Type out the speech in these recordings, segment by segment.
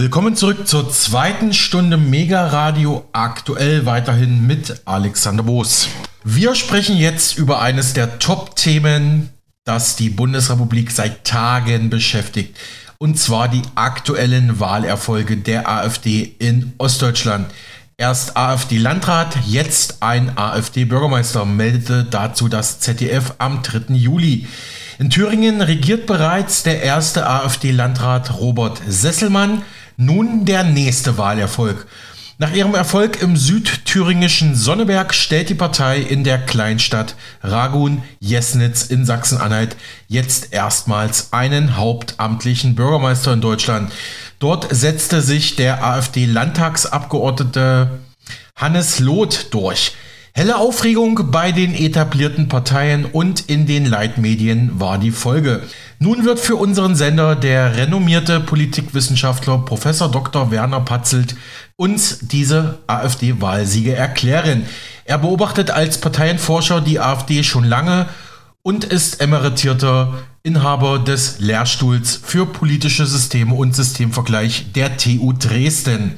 Willkommen zurück zur zweiten Stunde Mega Radio aktuell weiterhin mit Alexander Boos. Wir sprechen jetzt über eines der Top-Themen, das die Bundesrepublik seit Tagen beschäftigt. Und zwar die aktuellen Wahlerfolge der AfD in Ostdeutschland. Erst AfD-Landrat, jetzt ein AfD-Bürgermeister, meldete dazu das ZDF am 3. Juli. In Thüringen regiert bereits der erste AfD-Landrat Robert Sesselmann. Nun der nächste Wahlerfolg. Nach ihrem Erfolg im südthüringischen Sonneberg stellt die Partei in der Kleinstadt Ragun-Jesnitz in Sachsen-Anhalt jetzt erstmals einen hauptamtlichen Bürgermeister in Deutschland. Dort setzte sich der AfD-Landtagsabgeordnete Hannes Loth durch. Helle Aufregung bei den etablierten Parteien und in den Leitmedien war die Folge. Nun wird für unseren Sender der renommierte Politikwissenschaftler Prof. Dr. Werner Patzelt uns diese AfD-Wahlsiege erklären. Er beobachtet als Parteienforscher die AfD schon lange und ist emeritierter Inhaber des Lehrstuhls für politische Systeme und Systemvergleich der TU Dresden.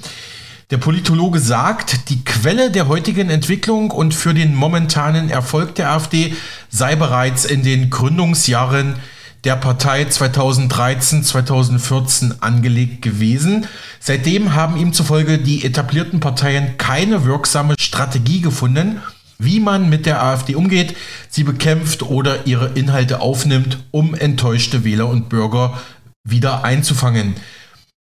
Der Politologe sagt, die Quelle der heutigen Entwicklung und für den momentanen Erfolg der AfD sei bereits in den Gründungsjahren der Partei 2013, 2014 angelegt gewesen. Seitdem haben ihm zufolge die etablierten Parteien keine wirksame Strategie gefunden, wie man mit der AfD umgeht, sie bekämpft oder ihre Inhalte aufnimmt, um enttäuschte Wähler und Bürger wieder einzufangen.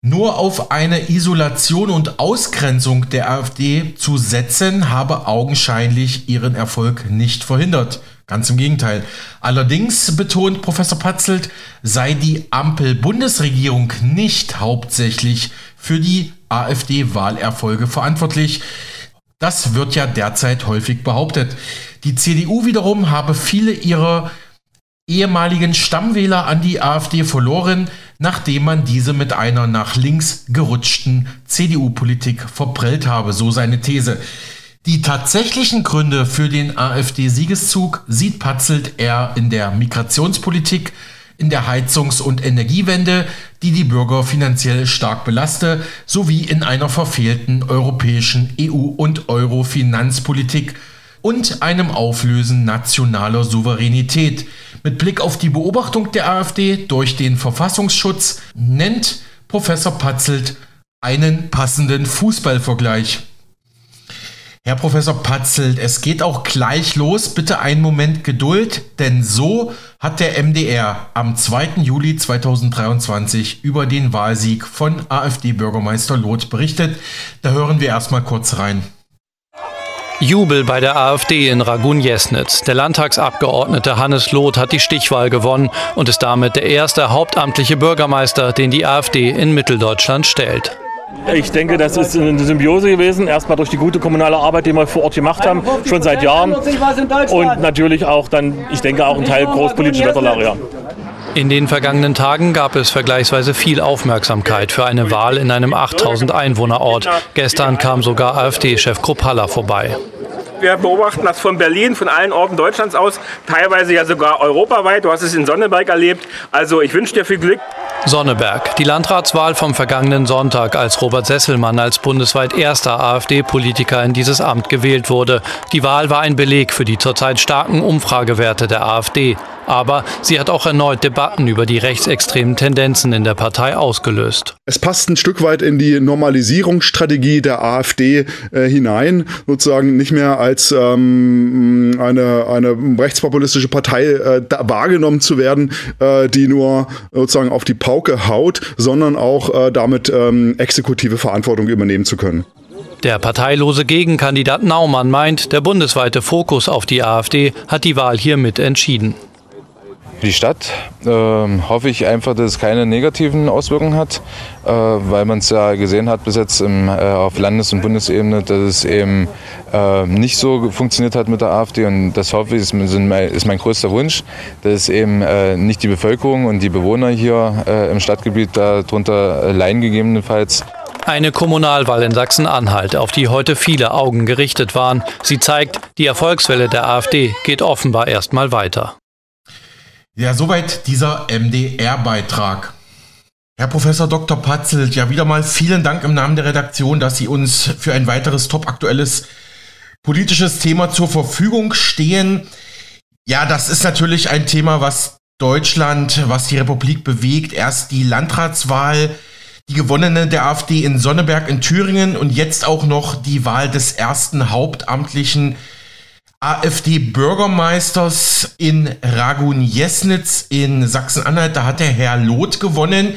Nur auf eine Isolation und Ausgrenzung der AfD zu setzen, habe augenscheinlich ihren Erfolg nicht verhindert. Ganz im Gegenteil. Allerdings betont Professor Patzelt, sei die Ampel-Bundesregierung nicht hauptsächlich für die AfD-Wahlerfolge verantwortlich. Das wird ja derzeit häufig behauptet. Die CDU wiederum habe viele ihrer ehemaligen Stammwähler an die AfD verloren, nachdem man diese mit einer nach links gerutschten CDU-Politik verprellt habe, so seine These. Die tatsächlichen Gründe für den AfD-Siegeszug sieht Patzelt eher in der Migrationspolitik, in der Heizungs- und Energiewende, die die Bürger finanziell stark belaste, sowie in einer verfehlten europäischen EU- und Euro-Finanzpolitik und einem Auflösen nationaler Souveränität. Mit Blick auf die Beobachtung der AfD durch den Verfassungsschutz nennt Professor Patzelt einen passenden Fußballvergleich. Herr Professor Patzelt, es geht auch gleich los. Bitte einen Moment Geduld, denn so hat der MDR am 2. Juli 2023 über den Wahlsieg von AfD-Bürgermeister Loth berichtet. Da hören wir erstmal kurz rein. Jubel bei der AfD in Ragun-Jesnitz. Der Landtagsabgeordnete Hannes Loth hat die Stichwahl gewonnen und ist damit der erste hauptamtliche Bürgermeister, den die AfD in Mitteldeutschland stellt. Ich denke, das ist eine Symbiose gewesen. Erstmal durch die gute kommunale Arbeit, die wir vor Ort gemacht haben, schon seit Jahren. Und natürlich auch dann, ich denke, auch ein Teil großpolitischer Wetterlage. In den vergangenen Tagen gab es vergleichsweise viel Aufmerksamkeit für eine Wahl in einem 8000 Einwohnerort. Gestern kam sogar AfD-Chef Kruppalla vorbei. Wir beobachten das von Berlin, von allen Orten Deutschlands aus, teilweise ja sogar europaweit. Du hast es in Sonneberg erlebt. Also ich wünsche dir viel Glück. Sonneberg. Die Landratswahl vom vergangenen Sonntag, als Robert Sesselmann als bundesweit erster AfD-Politiker in dieses Amt gewählt wurde. Die Wahl war ein Beleg für die zurzeit starken Umfragewerte der AfD. Aber sie hat auch erneut Debatten über die rechtsextremen Tendenzen in der Partei ausgelöst. Es passt ein Stück weit in die Normalisierungsstrategie der AfD äh, hinein, sozusagen nicht mehr als ähm, eine, eine rechtspopulistische Partei äh, wahrgenommen zu werden, äh, die nur sozusagen auf die Pauke haut, sondern auch äh, damit ähm, exekutive Verantwortung übernehmen zu können. Der parteilose Gegenkandidat Naumann meint, der bundesweite Fokus auf die AfD hat die Wahl hiermit entschieden. Die Stadt äh, hoffe ich einfach, dass es keine negativen Auswirkungen hat, äh, weil man es ja gesehen hat bis jetzt im, äh, auf Landes- und Bundesebene, dass es eben äh, nicht so funktioniert hat mit der AfD und das hoffe ich, ist, ist mein größter Wunsch, dass eben äh, nicht die Bevölkerung und die Bewohner hier äh, im Stadtgebiet darunter leiden gegebenenfalls. Eine Kommunalwahl in Sachsen-Anhalt, auf die heute viele Augen gerichtet waren. Sie zeigt, die Erfolgswelle der AfD geht offenbar erstmal weiter. Ja, soweit dieser MDR-Beitrag. Herr Professor Dr. Patzelt, ja wieder mal vielen Dank im Namen der Redaktion, dass Sie uns für ein weiteres topaktuelles politisches Thema zur Verfügung stehen. Ja, das ist natürlich ein Thema, was Deutschland, was die Republik bewegt. Erst die Landratswahl, die gewonnene der AfD in Sonneberg in Thüringen und jetzt auch noch die Wahl des ersten hauptamtlichen AfD-Bürgermeisters in Ragun-Jesnitz in Sachsen-Anhalt. Da hat der Herr Loth gewonnen.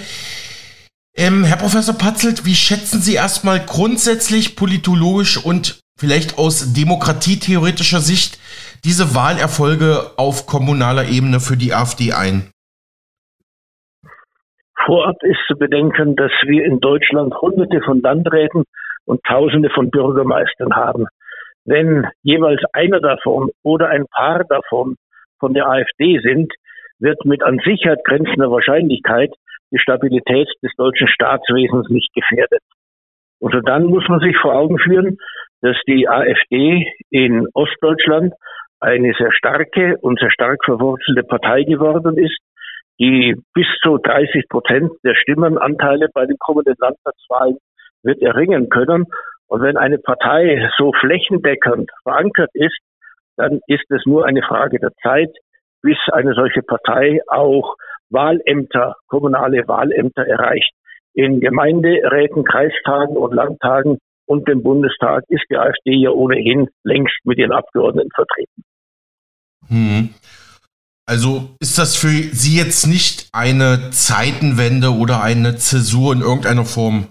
Ähm, Herr Professor Patzelt, wie schätzen Sie erstmal grundsätzlich politologisch und vielleicht aus demokratietheoretischer Sicht diese Wahlerfolge auf kommunaler Ebene für die AfD ein? Vorab ist zu bedenken, dass wir in Deutschland Hunderte von Landräten und Tausende von Bürgermeistern haben. Wenn jeweils einer davon oder ein paar davon von der AfD sind, wird mit an Sicherheit grenzender Wahrscheinlichkeit die Stabilität des deutschen Staatswesens nicht gefährdet. Und dann muss man sich vor Augen führen, dass die AfD in Ostdeutschland eine sehr starke und sehr stark verwurzelte Partei geworden ist, die bis zu 30 Prozent der Stimmenanteile bei den kommenden Landtagswahlen wird erringen können. Und wenn eine Partei so flächendeckend verankert ist, dann ist es nur eine Frage der Zeit, bis eine solche Partei auch Wahlämter, kommunale Wahlämter erreicht. In Gemeinderäten, Kreistagen und Landtagen und dem Bundestag ist die AfD ja ohnehin längst mit ihren Abgeordneten vertreten. Hm. Also ist das für Sie jetzt nicht eine Zeitenwende oder eine Zäsur in irgendeiner Form?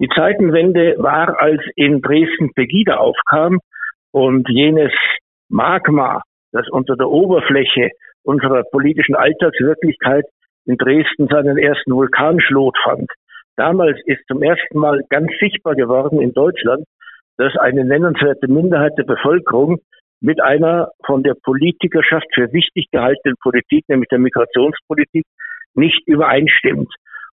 Die Zeitenwende war, als in Dresden Pegida aufkam und jenes Magma, das unter der Oberfläche unserer politischen Alltagswirklichkeit in Dresden seinen ersten Vulkanschlot fand. Damals ist zum ersten Mal ganz sichtbar geworden in Deutschland, dass eine nennenswerte Minderheit der Bevölkerung mit einer von der Politikerschaft für wichtig gehaltenen Politik, nämlich der Migrationspolitik, nicht übereinstimmt.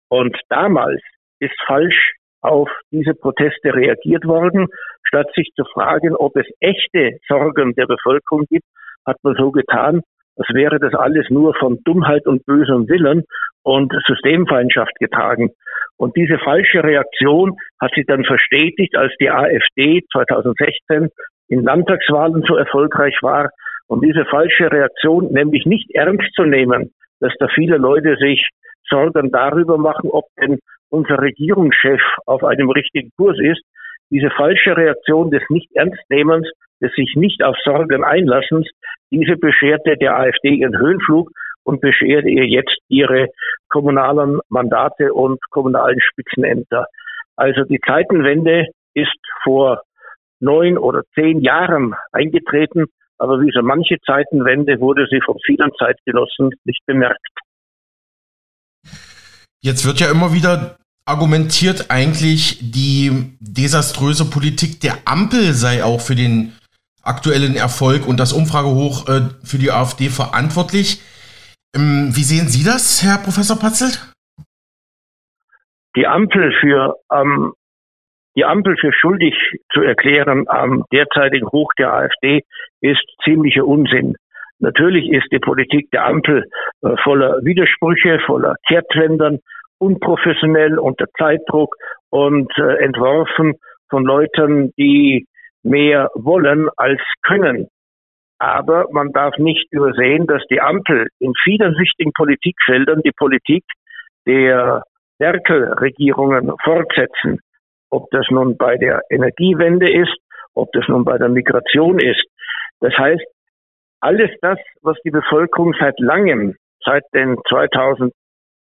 Und damals ist falsch auf diese Proteste reagiert worden. Statt sich zu fragen, ob es echte Sorgen der Bevölkerung gibt, hat man so getan, als wäre das alles nur von Dummheit und bösem Willen und Systemfeindschaft getragen. Und diese falsche Reaktion hat sich dann verstetigt, als die AfD 2016 in Landtagswahlen so erfolgreich war. Und diese falsche Reaktion, nämlich nicht ernst zu nehmen, dass da viele Leute sich Sorgen darüber machen, ob denn unser Regierungschef auf einem richtigen Kurs ist, diese falsche Reaktion des Nicht-Ernstnehmens, des sich nicht auf Sorgen einlassens, diese bescherte der AfD ihren Höhenflug und beschert ihr jetzt ihre kommunalen Mandate und kommunalen Spitzenämter. Also die Zeitenwende ist vor neun oder zehn Jahren eingetreten, aber wie so manche Zeitenwende wurde sie von vielen Zeitgenossen nicht bemerkt. Jetzt wird ja immer wieder argumentiert eigentlich, die desaströse Politik der Ampel sei auch für den aktuellen Erfolg und das Umfragehoch äh, für die AfD verantwortlich. Ähm, wie sehen Sie das, Herr Professor Patzelt? Die Ampel für ähm, die Ampel für schuldig zu erklären am derzeitigen Hoch der AfD ist ziemlicher Unsinn. Natürlich ist die Politik der Ampel äh, voller Widersprüche, voller Kehrtwendern, unprofessionell, unter Zeitdruck und äh, entworfen von Leuten, die mehr wollen als können. Aber man darf nicht übersehen, dass die Ampel in vielen wichtigen Politikfeldern die Politik der Merkel-Regierungen fortsetzen. Ob das nun bei der Energiewende ist, ob das nun bei der Migration ist. Das heißt, alles das, was die Bevölkerung seit langem, seit den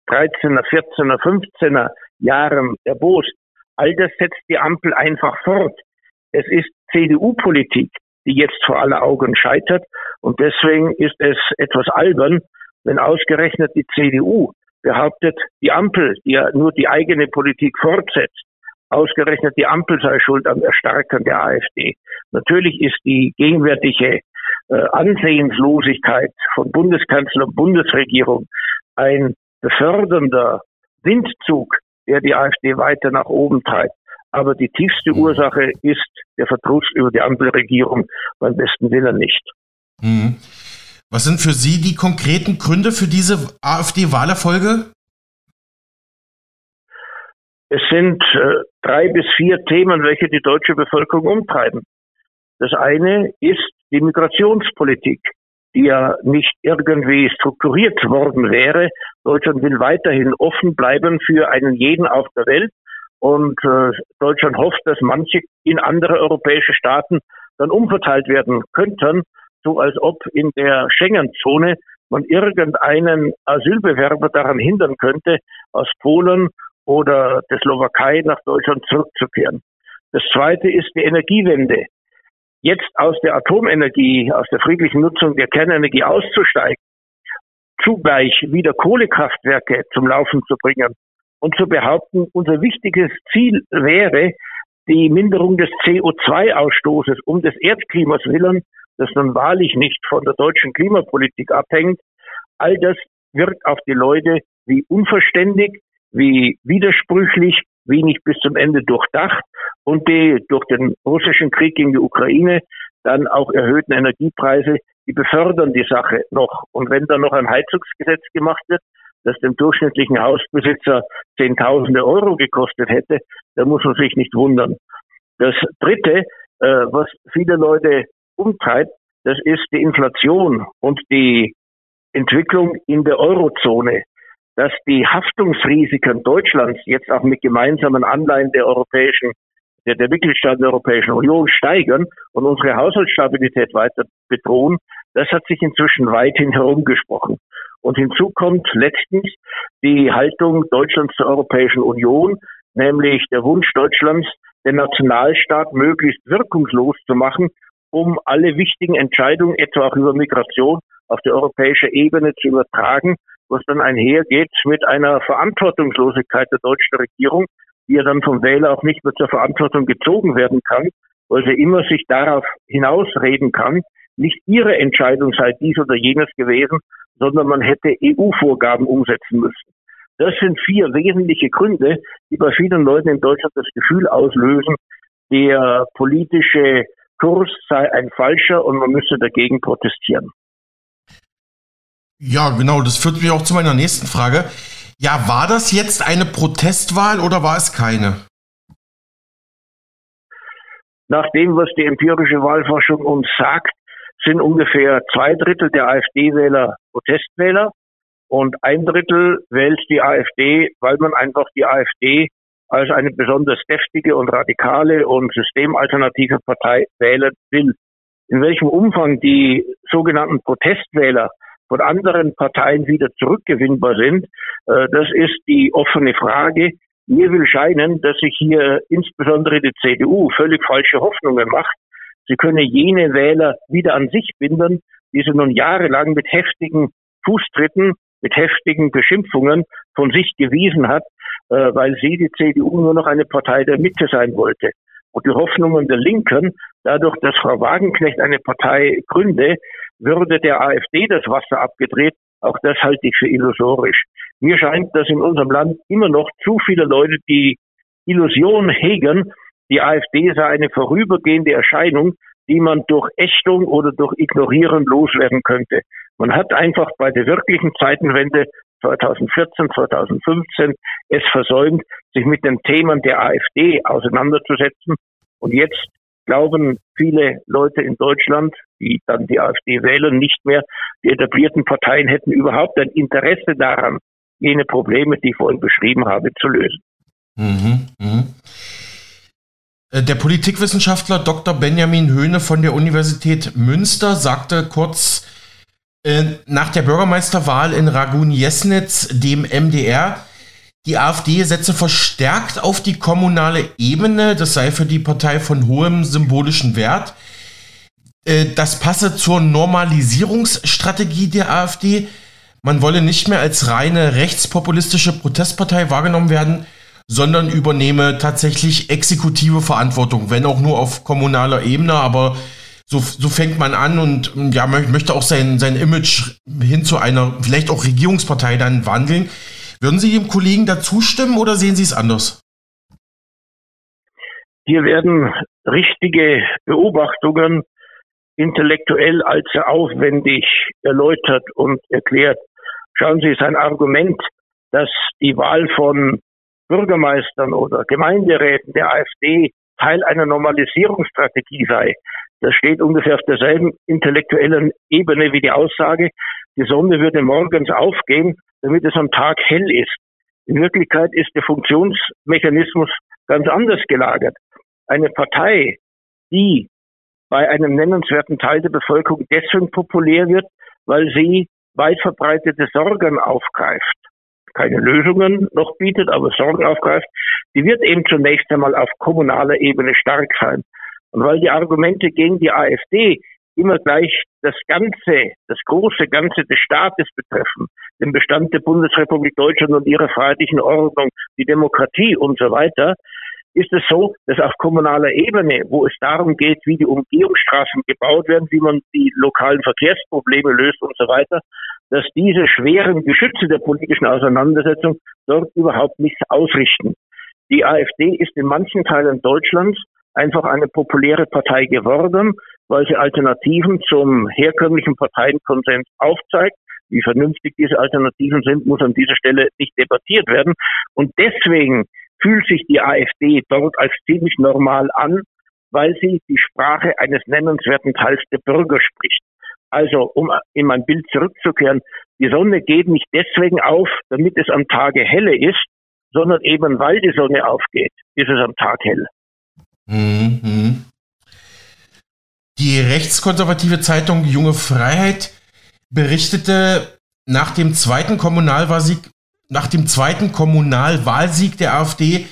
2013er, 14er, 15er Jahren erbost, all das setzt die Ampel einfach fort. Es ist CDU-Politik, die jetzt vor aller Augen scheitert. Und deswegen ist es etwas albern, wenn ausgerechnet die CDU behauptet, die Ampel, die ja nur die eigene Politik fortsetzt, ausgerechnet die Ampel sei schuld am Erstarken der AfD. Natürlich ist die gegenwärtige äh, Ansehenslosigkeit von Bundeskanzler und Bundesregierung ein befördernder Windzug, der die AfD weiter nach oben treibt. Aber die tiefste mhm. Ursache ist der Verdruss über die andere Regierung, beim besten Willen nicht. Mhm. Was sind für Sie die konkreten Gründe für diese AfD-Wahlerfolge? Es sind äh, drei bis vier Themen, welche die deutsche Bevölkerung umtreiben. Das eine ist die Migrationspolitik die ja nicht irgendwie strukturiert worden wäre. Deutschland will weiterhin offen bleiben für einen jeden auf der Welt. Und äh, Deutschland hofft, dass manche in andere europäische Staaten dann umverteilt werden könnten, so als ob in der Schengen-Zone man irgendeinen Asylbewerber daran hindern könnte, aus Polen oder der Slowakei nach Deutschland zurückzukehren. Das zweite ist die Energiewende. Jetzt aus der Atomenergie, aus der friedlichen Nutzung der Kernenergie auszusteigen, zugleich wieder Kohlekraftwerke zum Laufen zu bringen und zu behaupten, unser wichtiges Ziel wäre die Minderung des CO2-Ausstoßes um des Erdklimas willen, das nun wahrlich nicht von der deutschen Klimapolitik abhängt. All das wirkt auf die Leute wie unverständig, wie widersprüchlich, wenig bis zum Ende durchdacht und die durch den russischen Krieg gegen die Ukraine dann auch erhöhten Energiepreise, die befördern die Sache noch. Und wenn dann noch ein Heizungsgesetz gemacht wird, das dem durchschnittlichen Hausbesitzer Zehntausende Euro gekostet hätte, da muss man sich nicht wundern. Das Dritte, äh, was viele Leute umtreibt, das ist die Inflation und die Entwicklung in der Eurozone dass die Haftungsrisiken Deutschlands jetzt auch mit gemeinsamen Anleihen der europäischen, der, der Mitgliedstaaten der Europäischen Union steigern und unsere Haushaltsstabilität weiter bedrohen, das hat sich inzwischen weithin herumgesprochen. Und hinzu kommt letztens die Haltung Deutschlands zur Europäischen Union, nämlich der Wunsch Deutschlands, den Nationalstaat möglichst wirkungslos zu machen, um alle wichtigen Entscheidungen, etwa auch über Migration, auf die europäische Ebene zu übertragen was dann einhergeht mit einer Verantwortungslosigkeit der deutschen Regierung, die ja dann vom Wähler auch nicht mehr zur Verantwortung gezogen werden kann, weil sie immer sich darauf hinausreden kann, nicht ihre Entscheidung sei dies oder jenes gewesen, sondern man hätte EU-Vorgaben umsetzen müssen. Das sind vier wesentliche Gründe, die bei vielen Leuten in Deutschland das Gefühl auslösen, der politische Kurs sei ein falscher und man müsse dagegen protestieren. Ja, genau, das führt mich auch zu meiner nächsten Frage. Ja, war das jetzt eine Protestwahl oder war es keine? Nach dem, was die empirische Wahlforschung uns sagt, sind ungefähr zwei Drittel der AfD-Wähler Protestwähler und ein Drittel wählt die AfD, weil man einfach die AfD als eine besonders deftige und radikale und systemalternative Partei wählen will. In welchem Umfang die sogenannten Protestwähler von anderen Parteien wieder zurückgewinnbar sind, äh, das ist die offene Frage. Mir will scheinen, dass sich hier insbesondere die CDU völlig falsche Hoffnungen macht. Sie könne jene Wähler wieder an sich binden, die sie nun jahrelang mit heftigen Fußtritten, mit heftigen Beschimpfungen von sich gewiesen hat, äh, weil sie, die CDU, nur noch eine Partei der Mitte sein wollte. Und die Hoffnungen der Linken, dadurch, dass Frau Wagenknecht eine Partei gründe, würde der AfD das Wasser abgedreht. Auch das halte ich für illusorisch. Mir scheint, dass in unserem Land immer noch zu viele Leute die Illusion hegen, die AfD sei eine vorübergehende Erscheinung, die man durch Ächtung oder durch Ignorieren loswerden könnte. Man hat einfach bei der wirklichen Zeitenwende 2014, 2015 es versäumt, sich mit den Themen der AfD auseinanderzusetzen. Und jetzt glauben viele Leute in Deutschland, die dann die AfD wählen, nicht mehr, die etablierten Parteien hätten überhaupt ein Interesse daran, jene Probleme, die ich vorhin beschrieben habe, zu lösen. Mhm, mh. Äh, der Politikwissenschaftler Dr. Benjamin Höhne von der Universität Münster sagte kurz äh, nach der Bürgermeisterwahl in Ragun-Jesnitz dem MDR, die AfD setze verstärkt auf die kommunale Ebene, das sei für die Partei von hohem symbolischen Wert. Äh, das passe zur Normalisierungsstrategie der AfD. Man wolle nicht mehr als reine rechtspopulistische Protestpartei wahrgenommen werden, sondern übernehme tatsächlich exekutive Verantwortung, wenn auch nur auf kommunaler Ebene, aber so, so fängt man an und ja, möchte auch sein, sein Image hin zu einer vielleicht auch Regierungspartei dann wandeln. Würden Sie Ihrem Kollegen da zustimmen oder sehen Sie es anders? Hier werden richtige Beobachtungen intellektuell allzu aufwendig erläutert und erklärt. Schauen Sie, sein Argument, dass die Wahl von Bürgermeistern oder Gemeinderäten der AfD Teil einer Normalisierungsstrategie sei. Das steht ungefähr auf derselben intellektuellen Ebene wie die Aussage, die Sonne würde morgens aufgehen, damit es am Tag hell ist. In Wirklichkeit ist der Funktionsmechanismus ganz anders gelagert. Eine Partei, die bei einem nennenswerten Teil der Bevölkerung deswegen populär wird, weil sie weit verbreitete Sorgen aufgreift. Keine Lösungen noch bietet, aber Sorgen aufgreift. Die wird eben zunächst einmal auf kommunaler Ebene stark sein. Und weil die Argumente gegen die AfD immer gleich das Ganze, das große Ganze des Staates betreffen, den Bestand der Bundesrepublik Deutschland und ihrer freiheitlichen Ordnung, die Demokratie und so weiter, ist es so, dass auf kommunaler Ebene, wo es darum geht, wie die Umgehungsstraßen gebaut werden, wie man die lokalen Verkehrsprobleme löst und so weiter, dass diese schweren Geschütze der politischen Auseinandersetzung dort überhaupt nichts ausrichten. Die AfD ist in manchen Teilen Deutschlands einfach eine populäre Partei geworden, weil sie Alternativen zum herkömmlichen Parteienkonsens aufzeigt. Wie vernünftig diese Alternativen sind, muss an dieser Stelle nicht debattiert werden. Und deswegen fühlt sich die AfD dort als ziemlich normal an, weil sie die Sprache eines nennenswerten Teils der Bürger spricht. Also, um in mein Bild zurückzukehren, die Sonne geht nicht deswegen auf, damit es am Tage helle ist, sondern eben weil die Sonne aufgeht, ist es am Tag hell. Mhm. Die rechtskonservative Zeitung Junge Freiheit berichtete nach dem zweiten Kommunalwahlsieg, nach dem zweiten Kommunalwahlsieg der AfD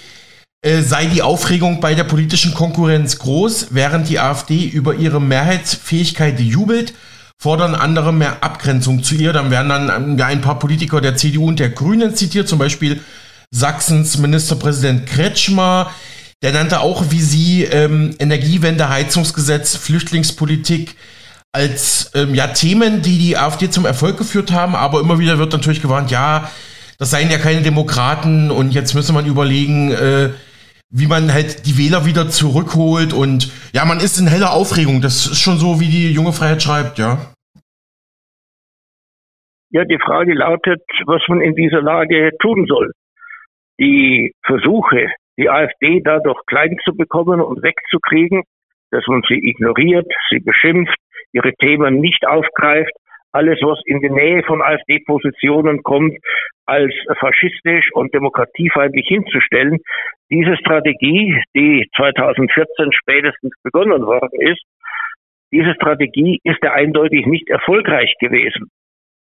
äh, sei die Aufregung bei der politischen Konkurrenz groß, während die AfD über ihre Mehrheitsfähigkeit jubelt, fordern andere mehr Abgrenzung zu ihr. Dann werden dann ein paar Politiker der CDU und der Grünen zitiert, zum Beispiel Sachsens Ministerpräsident Kretschmer, der nannte auch wie Sie ähm, Energiewende, Heizungsgesetz, Flüchtlingspolitik als ähm, ja, Themen, die die AfD zum Erfolg geführt haben. Aber immer wieder wird natürlich gewarnt, ja, das seien ja keine Demokraten und jetzt müsse man überlegen, äh, wie man halt die Wähler wieder zurückholt. Und ja, man ist in heller Aufregung. Das ist schon so, wie die junge Freiheit schreibt, ja. Ja, die Frage lautet, was man in dieser Lage tun soll. Die Versuche, die AfD dadurch klein zu bekommen und wegzukriegen, dass man sie ignoriert, sie beschimpft, ihre Themen nicht aufgreift, alles, was in die Nähe von AfD-Positionen kommt, als faschistisch und demokratiefeindlich hinzustellen. Diese Strategie, die 2014 spätestens begonnen worden ist, diese Strategie ist ja eindeutig nicht erfolgreich gewesen.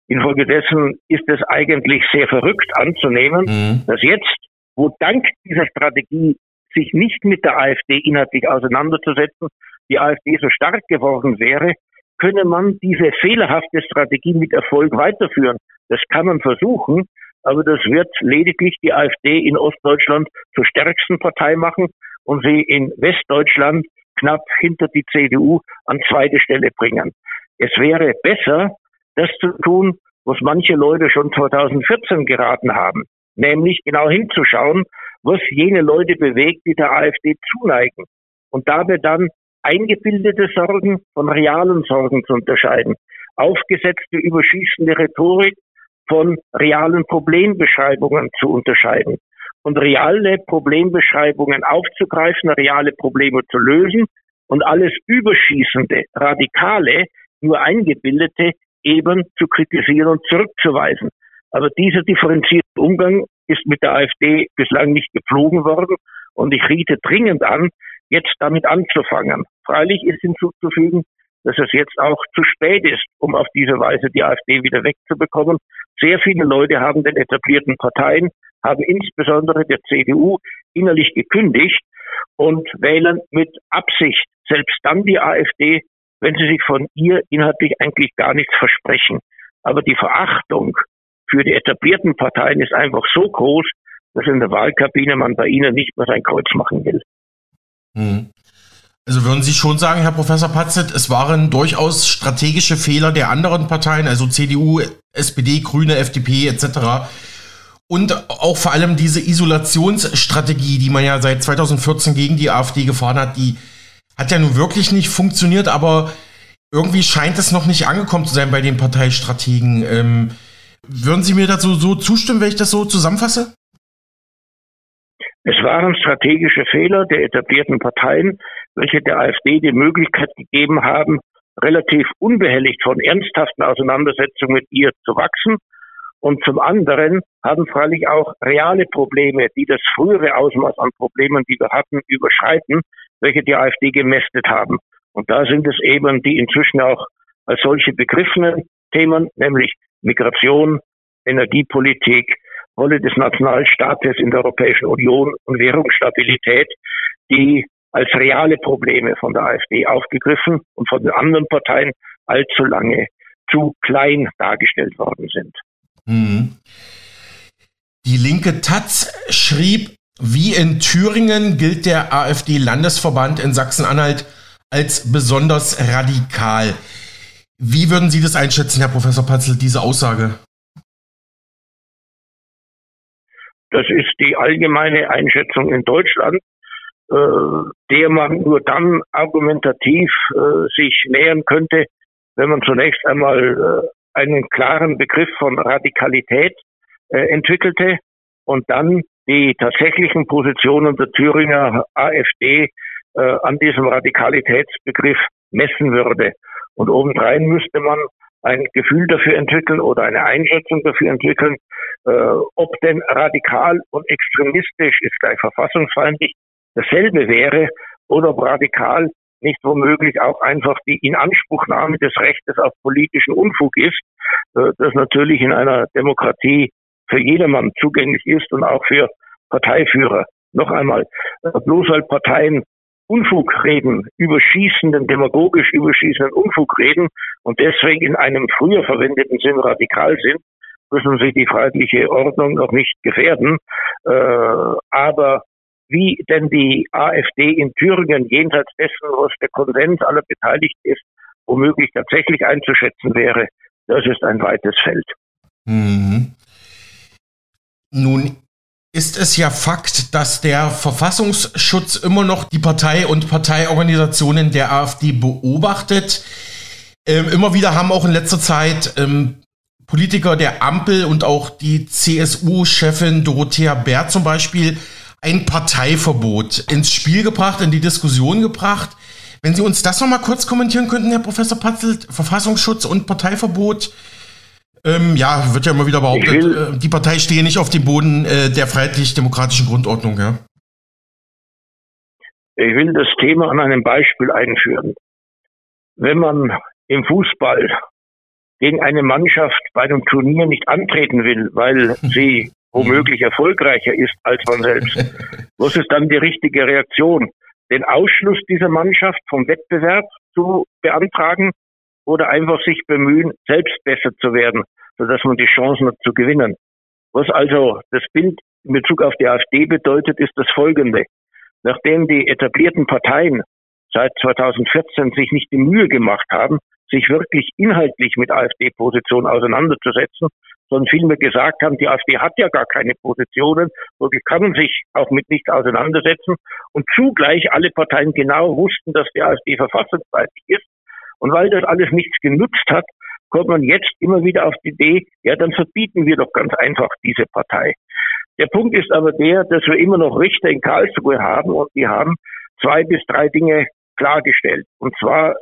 Infolgedessen ist es eigentlich sehr verrückt anzunehmen, mhm. dass jetzt wo dank dieser Strategie sich nicht mit der AfD inhaltlich auseinanderzusetzen, die AfD so stark geworden wäre, könne man diese fehlerhafte Strategie mit Erfolg weiterführen. Das kann man versuchen, aber das wird lediglich die AfD in Ostdeutschland zur stärksten Partei machen und sie in Westdeutschland knapp hinter die CDU an zweite Stelle bringen. Es wäre besser, das zu tun, was manche Leute schon 2014 geraten haben nämlich genau hinzuschauen, was jene Leute bewegt, die der AfD zuneigen. Und dabei dann eingebildete Sorgen von realen Sorgen zu unterscheiden, aufgesetzte, überschießende Rhetorik von realen Problembeschreibungen zu unterscheiden. Und reale Problembeschreibungen aufzugreifen, reale Probleme zu lösen und alles Überschießende, Radikale, nur eingebildete eben zu kritisieren und zurückzuweisen. Aber dieser differenzierte Umgang ist mit der AfD bislang nicht gepflogen worden und ich riete dringend an, jetzt damit anzufangen. Freilich ist hinzuzufügen, dass es jetzt auch zu spät ist, um auf diese Weise die AfD wieder wegzubekommen. Sehr viele Leute haben den etablierten Parteien, haben insbesondere der CDU innerlich gekündigt und wählen mit Absicht selbst dann die AfD, wenn sie sich von ihr inhaltlich eigentlich gar nichts versprechen. Aber die Verachtung für die etablierten Parteien ist einfach so groß, dass in der Wahlkabine man bei ihnen nicht mehr sein Kreuz machen will. Hm. Also würden Sie schon sagen, Herr Professor Patzet, es waren durchaus strategische Fehler der anderen Parteien, also CDU, SPD, Grüne, FDP etc. Und auch vor allem diese Isolationsstrategie, die man ja seit 2014 gegen die AfD gefahren hat, die hat ja nun wirklich nicht funktioniert, aber irgendwie scheint es noch nicht angekommen zu sein bei den Parteistrategen. Ähm, würden Sie mir dazu so zustimmen, wenn ich das so zusammenfasse? Es waren strategische Fehler der etablierten Parteien, welche der AfD die Möglichkeit gegeben haben, relativ unbehelligt von ernsthaften Auseinandersetzungen mit ihr zu wachsen. Und zum anderen haben freilich auch reale Probleme, die das frühere Ausmaß an Problemen, die wir hatten, überschreiten, welche die AfD gemästet haben. Und da sind es eben die inzwischen auch als solche begriffenen Themen, nämlich Migration, Energiepolitik, Rolle des Nationalstaates in der Europäischen Union und Währungsstabilität, die als reale Probleme von der AfD aufgegriffen und von den anderen Parteien allzu lange zu klein dargestellt worden sind. Mhm. Die linke Taz schrieb, wie in Thüringen gilt der AfD-Landesverband in Sachsen-Anhalt als besonders radikal. Wie würden Sie das einschätzen, Herr Professor Patzel, diese Aussage? Das ist die allgemeine Einschätzung in Deutschland, äh, der man nur dann argumentativ äh, sich nähern könnte, wenn man zunächst einmal äh, einen klaren Begriff von Radikalität äh, entwickelte und dann die tatsächlichen Positionen der Thüringer AfD äh, an diesem Radikalitätsbegriff messen würde. Und obendrein müsste man ein Gefühl dafür entwickeln oder eine Einschätzung dafür entwickeln, äh, ob denn radikal und extremistisch ist gleich verfassungsfeindlich dasselbe wäre oder ob radikal nicht womöglich auch einfach die Inanspruchnahme des Rechtes auf politischen Unfug ist, äh, das natürlich in einer Demokratie für jedermann zugänglich ist und auch für Parteiführer. Noch einmal, äh, bloß weil Parteien Unfug reden, überschießenden, demagogisch überschießenden Unfug reden und deswegen in einem früher verwendeten Sinn radikal sind, müssen sie die freiheitliche Ordnung noch nicht gefährden. Äh, aber wie denn die AfD in Thüringen jenseits dessen, was der Konsens aller Beteiligten ist, womöglich tatsächlich einzuschätzen wäre, das ist ein weites Feld. Mhm. Nun ist es ja Fakt, dass der Verfassungsschutz immer noch die Partei und Parteiorganisationen der AfD beobachtet. Ähm, immer wieder haben auch in letzter Zeit ähm, Politiker der Ampel und auch die CSU-Chefin Dorothea Bär zum Beispiel ein Parteiverbot ins Spiel gebracht, in die Diskussion gebracht. Wenn Sie uns das nochmal kurz kommentieren könnten, Herr Professor Patzelt, Verfassungsschutz und Parteiverbot, ähm, ja, wird ja immer wieder behauptet, äh, die Partei stehe nicht auf dem Boden äh, der freiheitlich-demokratischen Grundordnung. Ja? Ich will das Thema an einem Beispiel einführen. Wenn man im Fußball gegen eine Mannschaft bei einem Turnier nicht antreten will, weil sie womöglich erfolgreicher ist als man selbst, was ist dann die richtige Reaktion? Den Ausschluss dieser Mannschaft vom Wettbewerb zu beantragen oder einfach sich bemühen, selbst besser zu werden? sodass man die Chancen hat zu gewinnen. Was also das Bild in Bezug auf die AfD bedeutet, ist das folgende. Nachdem die etablierten Parteien seit 2014 sich nicht die Mühe gemacht haben, sich wirklich inhaltlich mit AfD-Positionen auseinanderzusetzen, sondern vielmehr gesagt haben, die AfD hat ja gar keine Positionen, wirklich kann man sich auch mit nichts auseinandersetzen und zugleich alle Parteien genau wussten, dass die AfD verfassungsfeindlich ist. Und weil das alles nichts genutzt hat, kommt man jetzt immer wieder auf die Idee, ja, dann verbieten wir doch ganz einfach diese Partei. Der Punkt ist aber der, dass wir immer noch Richter in Karlsruhe haben und die haben zwei bis drei Dinge klargestellt. Und zwar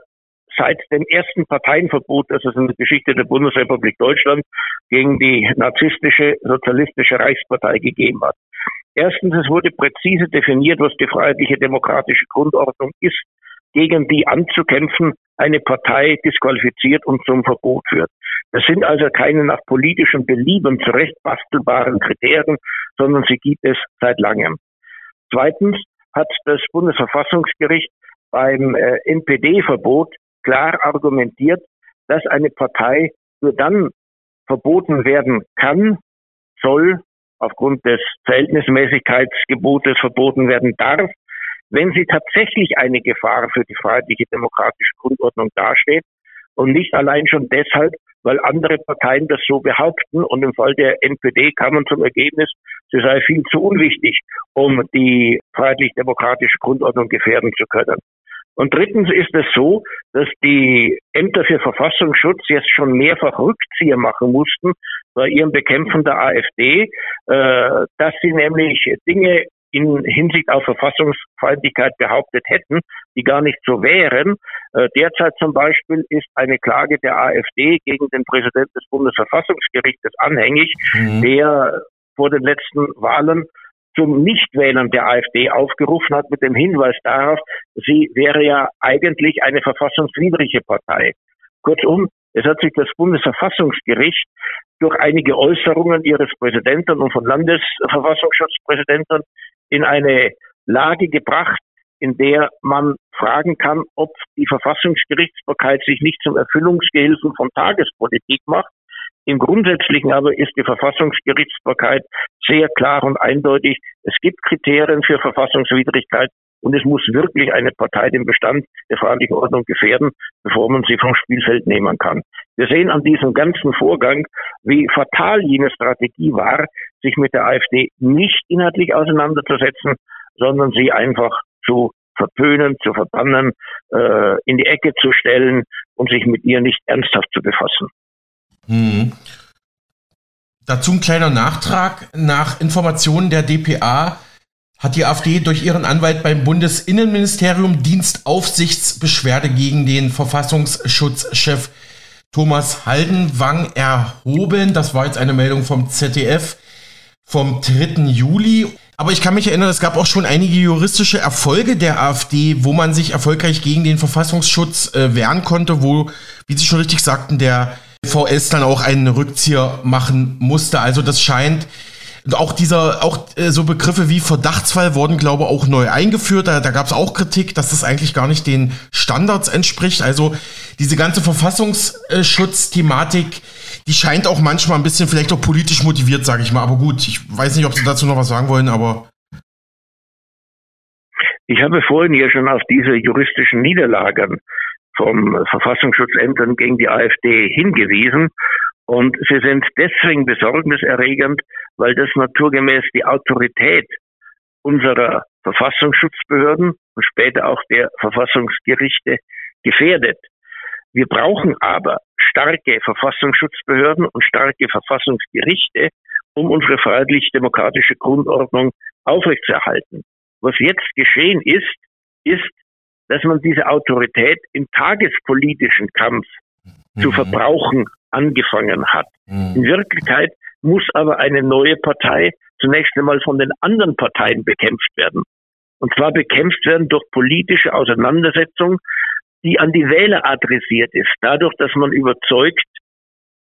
seit dem ersten Parteienverbot, das es in der Geschichte der Bundesrepublik Deutschland gegen die narzisstische sozialistische Reichspartei gegeben hat. Erstens, es wurde präzise definiert, was die freiheitliche demokratische Grundordnung ist gegen die anzukämpfen, eine Partei disqualifiziert und zum Verbot führt. Das sind also keine nach politischem Belieben zurechtbastelbaren Kriterien, sondern sie gibt es seit langem. Zweitens hat das Bundesverfassungsgericht beim äh, NPD-Verbot klar argumentiert, dass eine Partei nur dann verboten werden kann, soll, aufgrund des Verhältnismäßigkeitsgebotes verboten werden darf, wenn sie tatsächlich eine Gefahr für die freiheitliche demokratische Grundordnung dasteht und nicht allein schon deshalb, weil andere Parteien das so behaupten und im Fall der NPD kam man zum Ergebnis, sie sei viel zu unwichtig, um die freiheitlich-demokratische Grundordnung gefährden zu können. Und drittens ist es so, dass die Ämter für Verfassungsschutz jetzt schon mehrfach Rückzieher machen mussten bei ihrem Bekämpfen der AfD, äh, dass sie nämlich Dinge in Hinsicht auf Verfassungsfeindlichkeit behauptet hätten, die gar nicht so wären. Äh, derzeit zum Beispiel ist eine Klage der AfD gegen den Präsidenten des Bundesverfassungsgerichtes anhängig, mhm. der vor den letzten Wahlen zum Nichtwählern der AfD aufgerufen hat mit dem Hinweis darauf, sie wäre ja eigentlich eine verfassungswidrige Partei. Kurzum, es hat sich das Bundesverfassungsgericht durch einige Äußerungen ihres Präsidenten und von Landesverfassungsschutzpräsidenten in eine Lage gebracht, in der man fragen kann, ob die Verfassungsgerichtsbarkeit sich nicht zum Erfüllungsgehilfen von Tagespolitik macht. Im Grundsätzlichen aber ist die Verfassungsgerichtsbarkeit sehr klar und eindeutig. Es gibt Kriterien für Verfassungswidrigkeit und es muss wirklich eine Partei den Bestand der freiheitlichen Ordnung gefährden, bevor man sie vom Spielfeld nehmen kann. Wir sehen an diesem ganzen Vorgang, wie fatal jene Strategie war, sich mit der AfD nicht inhaltlich auseinanderzusetzen, sondern sie einfach zu verpönen, zu verbannen, äh, in die Ecke zu stellen und sich mit ihr nicht ernsthaft zu befassen. Hm. Dazu ein kleiner Nachtrag. Nach Informationen der DPA hat die AfD durch ihren Anwalt beim Bundesinnenministerium Dienstaufsichtsbeschwerde gegen den Verfassungsschutzchef Thomas Haldenwang erhoben. Das war jetzt eine Meldung vom ZDF vom 3. Juli. Aber ich kann mich erinnern, es gab auch schon einige juristische Erfolge der AfD, wo man sich erfolgreich gegen den Verfassungsschutz äh, wehren konnte, wo, wie Sie schon richtig sagten, der VS dann auch einen Rückzieher machen musste. Also das scheint auch dieser, auch äh, so Begriffe wie Verdachtsfall wurden, glaube ich, auch neu eingeführt. Da, da gab es auch Kritik, dass das eigentlich gar nicht den Standards entspricht. Also diese ganze Verfassungsschutzthematik, die scheint auch manchmal ein bisschen vielleicht auch politisch motiviert, sage ich mal. Aber gut, ich weiß nicht, ob Sie dazu noch was sagen wollen, aber. Ich habe vorhin ja schon auf diese juristischen Niederlagen vom Verfassungsschutzämtern gegen die AfD hingewiesen. Und sie sind deswegen besorgniserregend, weil das naturgemäß die Autorität unserer Verfassungsschutzbehörden und später auch der Verfassungsgerichte gefährdet. Wir brauchen aber starke Verfassungsschutzbehörden und starke Verfassungsgerichte, um unsere freiheitlich-demokratische Grundordnung aufrechtzuerhalten. Was jetzt geschehen ist, ist, dass man diese Autorität im tagespolitischen Kampf mhm. zu verbrauchen angefangen hat. Mhm. In Wirklichkeit muss aber eine neue Partei zunächst einmal von den anderen Parteien bekämpft werden. Und zwar bekämpft werden durch politische Auseinandersetzung, die an die Wähler adressiert ist, dadurch, dass man überzeugt,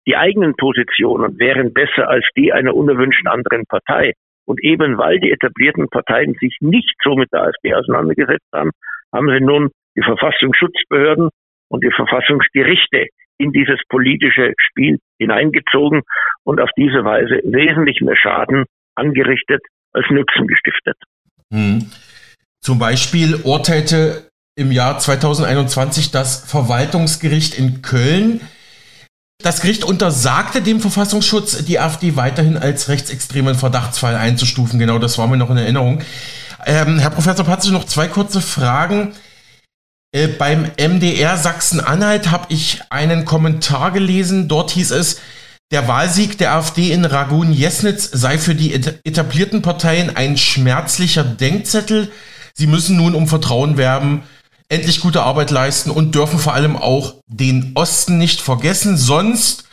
die eigenen Positionen wären besser als die einer unerwünschten anderen Partei. Und eben weil die etablierten Parteien sich nicht so mit der AfD auseinandergesetzt haben, haben sie nun die Verfassungsschutzbehörden und die Verfassungsgerichte in dieses politische Spiel hineingezogen und auf diese Weise wesentlich mehr Schaden angerichtet als Nutzen gestiftet. Hm. Zum Beispiel urteilte im Jahr 2021 das Verwaltungsgericht in Köln. Das Gericht untersagte dem Verfassungsschutz, die AfD weiterhin als rechtsextremen Verdachtsfall einzustufen. Genau das war mir noch in Erinnerung. Ähm, Herr Professor Patze, noch zwei kurze Fragen. Äh, beim MDR Sachsen-Anhalt habe ich einen Kommentar gelesen. Dort hieß es, der Wahlsieg der AfD in Ragun-Jesnitz sei für die etablierten Parteien ein schmerzlicher Denkzettel. Sie müssen nun um Vertrauen werben, endlich gute Arbeit leisten und dürfen vor allem auch den Osten nicht vergessen. Sonst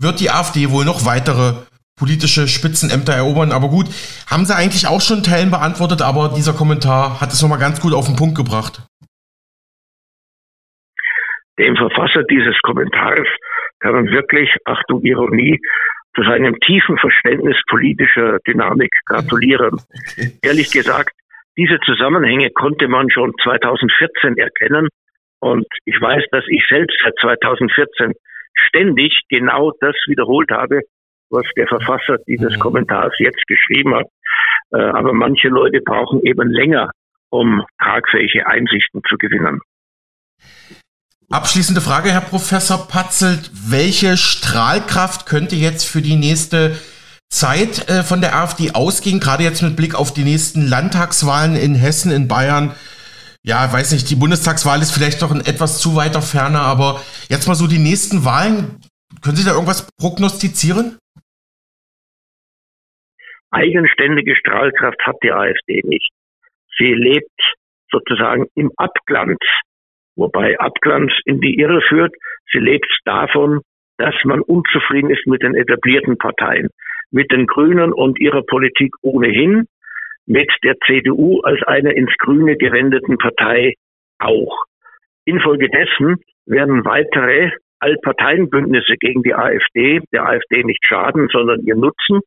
wird die AfD wohl noch weitere politische Spitzenämter erobern. Aber gut, haben sie eigentlich auch schon Teilen beantwortet, aber dieser Kommentar hat es nochmal ganz gut auf den Punkt gebracht. Dem Verfasser dieses Kommentars kann man wirklich, Achtung Ironie, zu seinem tiefen Verständnis politischer Dynamik gratulieren. Okay. Ehrlich gesagt, diese Zusammenhänge konnte man schon 2014 erkennen. Und ich weiß, dass ich selbst seit 2014 ständig genau das wiederholt habe, was der Verfasser dieses mhm. Kommentars jetzt geschrieben hat. Äh, aber manche Leute brauchen eben länger, um tragfähige Einsichten zu gewinnen. Abschließende Frage, Herr Professor Patzelt. Welche Strahlkraft könnte jetzt für die nächste Zeit äh, von der AfD ausgehen, gerade jetzt mit Blick auf die nächsten Landtagswahlen in Hessen, in Bayern? Ja, weiß nicht, die Bundestagswahl ist vielleicht noch ein etwas zu weiter Ferner, aber jetzt mal so die nächsten Wahlen, können Sie da irgendwas prognostizieren? eigenständige Strahlkraft hat die AfD nicht. Sie lebt sozusagen im Abglanz, wobei Abglanz in die Irre führt. Sie lebt davon, dass man unzufrieden ist mit den etablierten Parteien, mit den Grünen und ihrer Politik ohnehin, mit der CDU als einer ins Grüne gewendeten Partei auch. Infolgedessen werden weitere Allparteienbündnisse gegen die AfD der AfD nicht schaden, sondern ihr nutzen.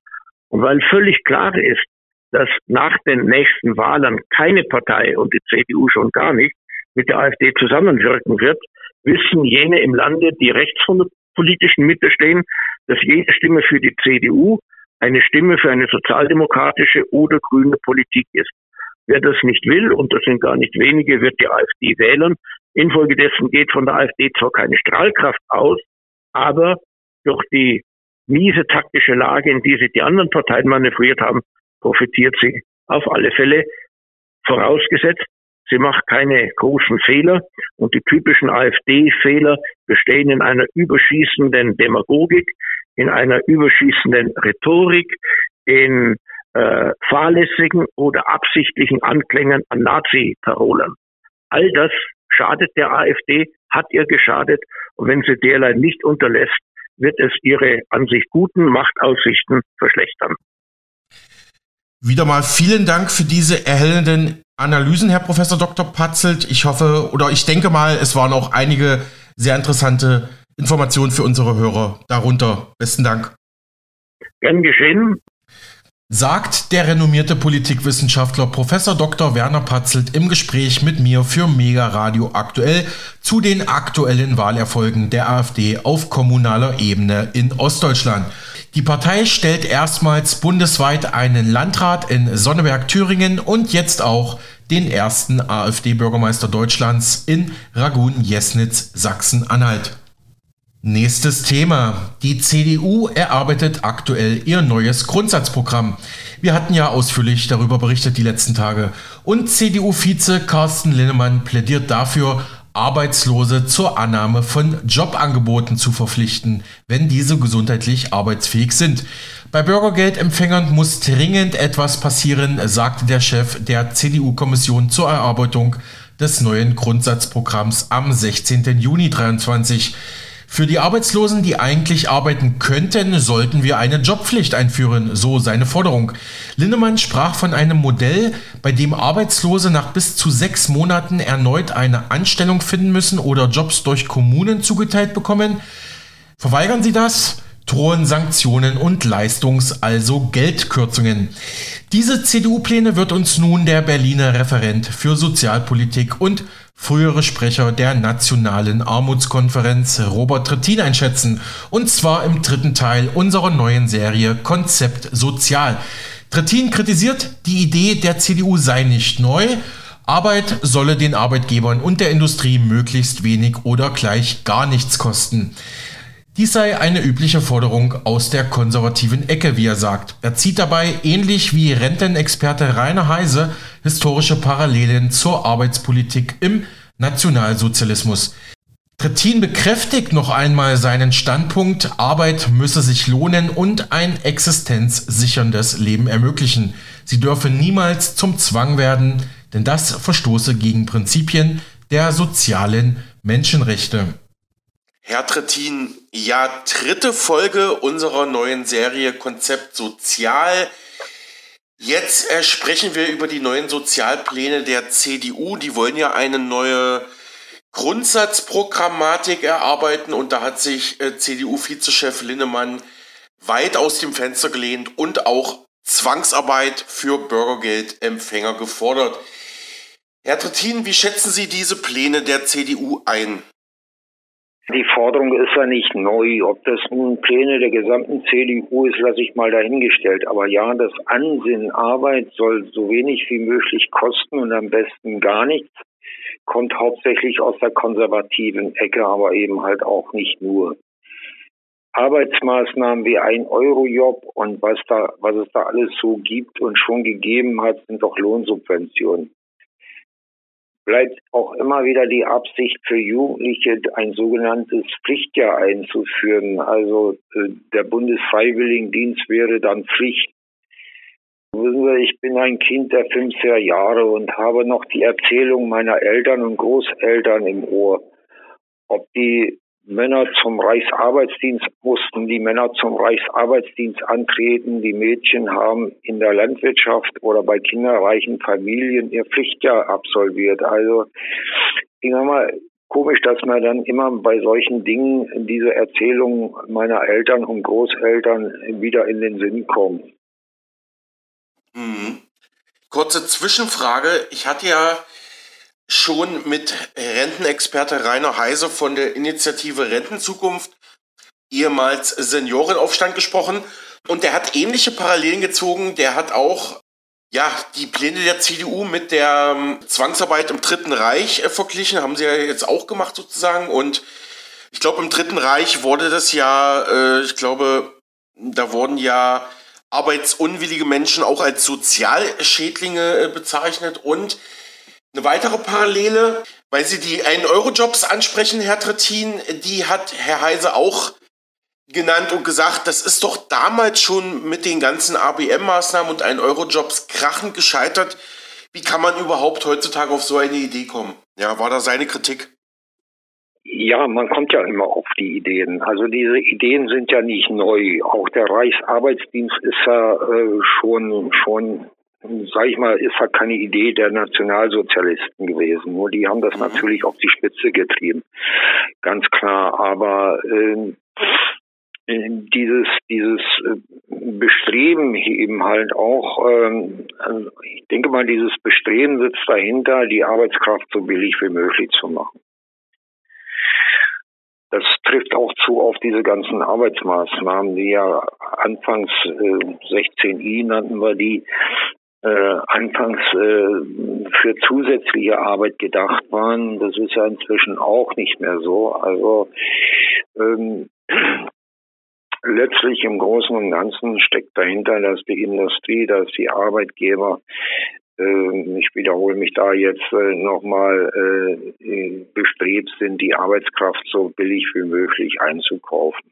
Und weil völlig klar ist, dass nach den nächsten Wahlen keine Partei und die CDU schon gar nicht mit der AfD zusammenwirken wird, wissen jene im Lande, die rechts von der politischen Mitte stehen, dass jede Stimme für die CDU eine Stimme für eine sozialdemokratische oder grüne Politik ist. Wer das nicht will, und das sind gar nicht wenige, wird die AfD wählen. Infolgedessen geht von der AfD zwar keine Strahlkraft aus, aber durch die miese taktische Lage, in die sich die anderen Parteien manövriert haben, profitiert sie auf alle Fälle, vorausgesetzt, sie macht keine großen Fehler und die typischen AfD-Fehler bestehen in einer überschießenden Demagogik, in einer überschießenden Rhetorik, in äh, fahrlässigen oder absichtlichen Anklängen an Nazi-Parolen. All das schadet der AfD, hat ihr geschadet und wenn sie derlei nicht unterlässt, wird es ihre an sich guten Machtaussichten verschlechtern. Wieder mal vielen Dank für diese erhellenden Analysen, Herr Professor Dr. Patzelt. Ich hoffe oder ich denke mal, es waren auch einige sehr interessante Informationen für unsere Hörer darunter. Besten Dank. Gern geschehen sagt der renommierte Politikwissenschaftler Professor Dr. Werner Patzelt im Gespräch mit mir für Mega Radio aktuell zu den aktuellen Wahlerfolgen der AfD auf kommunaler Ebene in Ostdeutschland. Die Partei stellt erstmals bundesweit einen Landrat in Sonneberg-Thüringen und jetzt auch den ersten AfD-Bürgermeister Deutschlands in Ragun-Jesnitz, Sachsen-Anhalt. Nächstes Thema. Die CDU erarbeitet aktuell ihr neues Grundsatzprogramm. Wir hatten ja ausführlich darüber berichtet die letzten Tage. Und CDU-Vize Carsten Linnemann plädiert dafür, Arbeitslose zur Annahme von Jobangeboten zu verpflichten, wenn diese gesundheitlich arbeitsfähig sind. Bei Bürgergeldempfängern muss dringend etwas passieren, sagte der Chef der CDU-Kommission zur Erarbeitung des neuen Grundsatzprogramms am 16. Juni 2023. Für die Arbeitslosen, die eigentlich arbeiten könnten, sollten wir eine Jobpflicht einführen, so seine Forderung. Lindemann sprach von einem Modell, bei dem Arbeitslose nach bis zu sechs Monaten erneut eine Anstellung finden müssen oder Jobs durch Kommunen zugeteilt bekommen. Verweigern Sie das? drohen Sanktionen und Leistungs-, also Geldkürzungen. Diese CDU-Pläne wird uns nun der Berliner Referent für Sozialpolitik und frühere Sprecher der Nationalen Armutskonferenz Robert Trittin einschätzen. Und zwar im dritten Teil unserer neuen Serie Konzept Sozial. Trittin kritisiert, die Idee der CDU sei nicht neu. Arbeit solle den Arbeitgebern und der Industrie möglichst wenig oder gleich gar nichts kosten. Dies sei eine übliche Forderung aus der konservativen Ecke, wie er sagt. Er zieht dabei, ähnlich wie Rentenexperte Rainer Heise, historische Parallelen zur Arbeitspolitik im Nationalsozialismus. Trittin bekräftigt noch einmal seinen Standpunkt, Arbeit müsse sich lohnen und ein existenzsicherndes Leben ermöglichen. Sie dürfe niemals zum Zwang werden, denn das verstoße gegen Prinzipien der sozialen Menschenrechte. Herr Trittin, ja, dritte Folge unserer neuen Serie Konzept Sozial. Jetzt äh, sprechen wir über die neuen Sozialpläne der CDU. Die wollen ja eine neue Grundsatzprogrammatik erarbeiten und da hat sich äh, CDU-Vizechef Linnemann weit aus dem Fenster gelehnt und auch Zwangsarbeit für Bürgergeldempfänger gefordert. Herr Trittin, wie schätzen Sie diese Pläne der CDU ein? Die Forderung ist ja nicht neu. Ob das nun Pläne der gesamten CDU ist, lasse ich mal dahingestellt. Aber ja, das Ansinnen Arbeit soll so wenig wie möglich kosten und am besten gar nichts. Kommt hauptsächlich aus der konservativen Ecke, aber eben halt auch nicht nur. Arbeitsmaßnahmen wie ein Euro-Job und was da, was es da alles so gibt und schon gegeben hat, sind doch Lohnsubventionen bleibt auch immer wieder die Absicht für Jugendliche, ein sogenanntes Pflichtjahr einzuführen. Also äh, der Bundesfreiwilligendienst wäre dann Pflicht. Wissen Sie, ich bin ein Kind der 50er Jahre und habe noch die Erzählung meiner Eltern und Großeltern im Ohr. Ob die Männer zum Reichsarbeitsdienst mussten, die Männer zum Reichsarbeitsdienst antreten, die Mädchen haben in der Landwirtschaft oder bei kinderreichen Familien ihr Pflichtjahr absolviert. Also, ich sag mal, komisch, dass mir dann immer bei solchen Dingen diese Erzählungen meiner Eltern und Großeltern wieder in den Sinn kommen. Mhm. Kurze Zwischenfrage. Ich hatte ja schon mit Rentenexperte Rainer Heise von der Initiative Rentenzukunft, ehemals Seniorenaufstand, gesprochen. Und der hat ähnliche Parallelen gezogen. Der hat auch ja, die Pläne der CDU mit der ähm, Zwangsarbeit im Dritten Reich äh, verglichen, haben sie ja jetzt auch gemacht sozusagen. Und ich glaube, im Dritten Reich wurde das ja, äh, ich glaube, da wurden ja arbeitsunwillige Menschen auch als Sozialschädlinge äh, bezeichnet. Und eine weitere Parallele, weil Sie die 1-Euro-Jobs ansprechen, Herr Trittin, die hat Herr Heise auch genannt und gesagt, das ist doch damals schon mit den ganzen ABM-Maßnahmen und 1-Euro-Jobs krachend gescheitert. Wie kann man überhaupt heutzutage auf so eine Idee kommen? Ja, war da seine Kritik? Ja, man kommt ja immer auf die Ideen. Also diese Ideen sind ja nicht neu. Auch der Reichsarbeitsdienst ist ja äh, schon, schon, sag ich mal, ist ja keine Idee der Nationalsozialisten gewesen. Nur die haben das mhm. natürlich auf die Spitze getrieben. Ganz klar. Aber äh, dieses, dieses äh, Bestreben eben halt auch, ähm, also ich denke mal, dieses Bestreben sitzt dahinter, die Arbeitskraft so billig wie möglich zu machen. Das trifft auch zu auf diese ganzen Arbeitsmaßnahmen, die ja anfangs äh, 16i nannten wir die, äh, anfangs äh, für zusätzliche Arbeit gedacht waren. Das ist ja inzwischen auch nicht mehr so. Also ähm, letztlich im Großen und Ganzen steckt dahinter, dass die Industrie, dass die Arbeitgeber, äh, ich wiederhole mich da jetzt äh, nochmal, äh, bestrebt sind, die Arbeitskraft so billig wie möglich einzukaufen.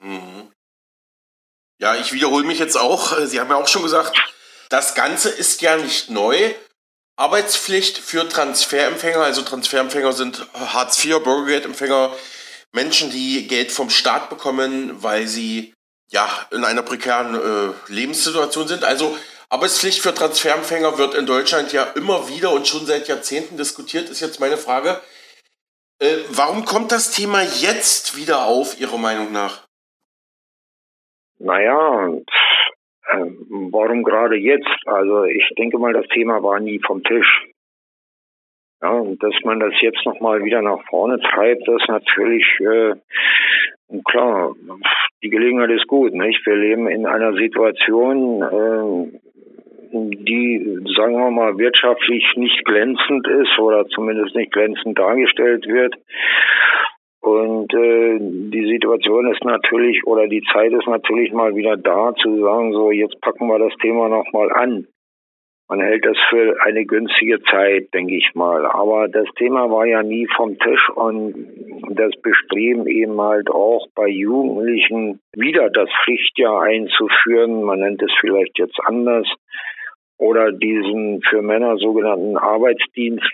Mhm. Ja, ich wiederhole mich jetzt auch. Sie haben ja auch schon gesagt, das Ganze ist ja nicht neu. Arbeitspflicht für Transferempfänger, also Transferempfänger sind Hartz IV, Bürgergeldempfänger, Menschen, die Geld vom Staat bekommen, weil sie ja in einer prekären äh, Lebenssituation sind. Also Arbeitspflicht für Transferempfänger wird in Deutschland ja immer wieder und schon seit Jahrzehnten diskutiert, ist jetzt meine Frage. Äh, warum kommt das Thema jetzt wieder auf, Ihrer Meinung nach? Naja, warum gerade jetzt? Also ich denke mal, das Thema war nie vom Tisch. Ja, und dass man das jetzt nochmal wieder nach vorne treibt, das natürlich äh, klar, die Gelegenheit ist gut. Nicht? Wir leben in einer Situation, äh, die, sagen wir mal, wirtschaftlich nicht glänzend ist oder zumindest nicht glänzend dargestellt wird. Und äh, die Situation ist natürlich, oder die Zeit ist natürlich mal wieder da, zu sagen, so, jetzt packen wir das Thema nochmal an. Man hält das für eine günstige Zeit, denke ich mal. Aber das Thema war ja nie vom Tisch und das Bestreben eben halt auch bei Jugendlichen wieder das Pflichtjahr einzuführen. Man nennt es vielleicht jetzt anders. Oder diesen für Männer sogenannten Arbeitsdienst.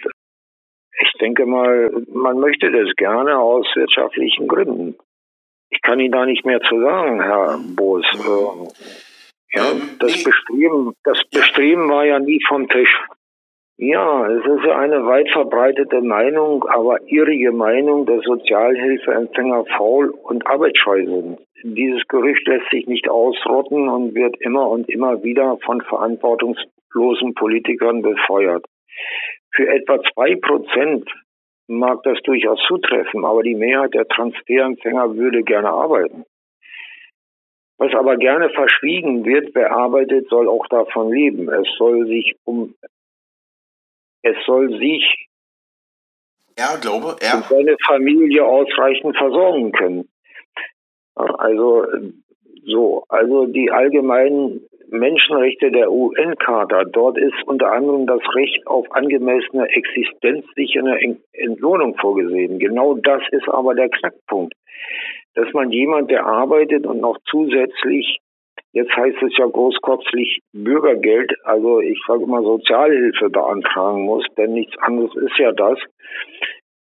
Ich denke mal, man möchte das gerne aus wirtschaftlichen Gründen. Ich kann Ihnen da nicht mehr zu sagen, Herr Boos. Ja, ähm, das. Bestreben, das Bestreben war ja nie vom Tisch. Ja, es ist ja eine weit verbreitete Meinung, aber irrige Meinung, dass Sozialhilfeempfänger faul und arbeitsscheu sind. Dieses Gerücht lässt sich nicht ausrotten und wird immer und immer wieder von verantwortungslosen Politikern befeuert. Für etwa zwei Prozent mag das durchaus zutreffen, aber die Mehrheit der Transferempfänger würde gerne arbeiten. Was aber gerne verschwiegen wird, wer arbeitet, soll auch davon leben. Es soll sich um, es soll sich ja, glaube, ja. und seine Familie ausreichend versorgen können. Also, so, also die allgemeinen Menschenrechte der UN-Charta. Dort ist unter anderem das Recht auf angemessene existenzsichere Entlohnung vorgesehen. Genau das ist aber der Knackpunkt dass man jemand, der arbeitet und noch zusätzlich Jetzt heißt es ja großkotzig Bürgergeld, also ich sage immer Sozialhilfe beantragen muss, denn nichts anderes ist ja das.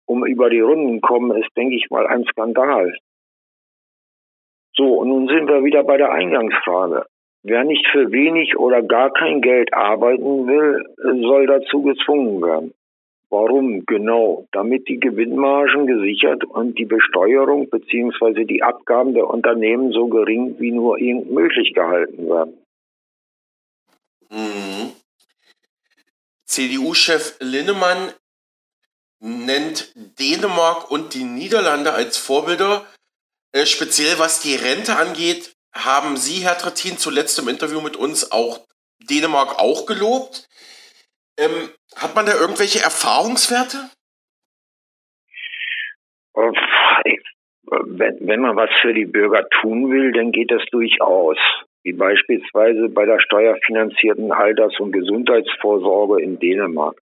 Um über die Runden kommen, ist, denke ich mal, ein Skandal. So, und nun sind wir wieder bei der Eingangsfrage. Wer nicht für wenig oder gar kein Geld arbeiten will, soll dazu gezwungen werden. Warum? Genau, damit die Gewinnmargen gesichert und die Besteuerung bzw. die Abgaben der Unternehmen so gering wie nur irgend möglich gehalten werden. Mhm. CDU-Chef Linnemann nennt Dänemark und die Niederlande als Vorbilder. Äh, speziell was die Rente angeht, haben Sie, Herr Trittin, zuletzt im Interview mit uns auch Dänemark auch gelobt. Ähm, hat man da irgendwelche Erfahrungswerte? Wenn, wenn man was für die Bürger tun will, dann geht das durchaus. Wie beispielsweise bei der steuerfinanzierten Alters- und Gesundheitsvorsorge in Dänemark.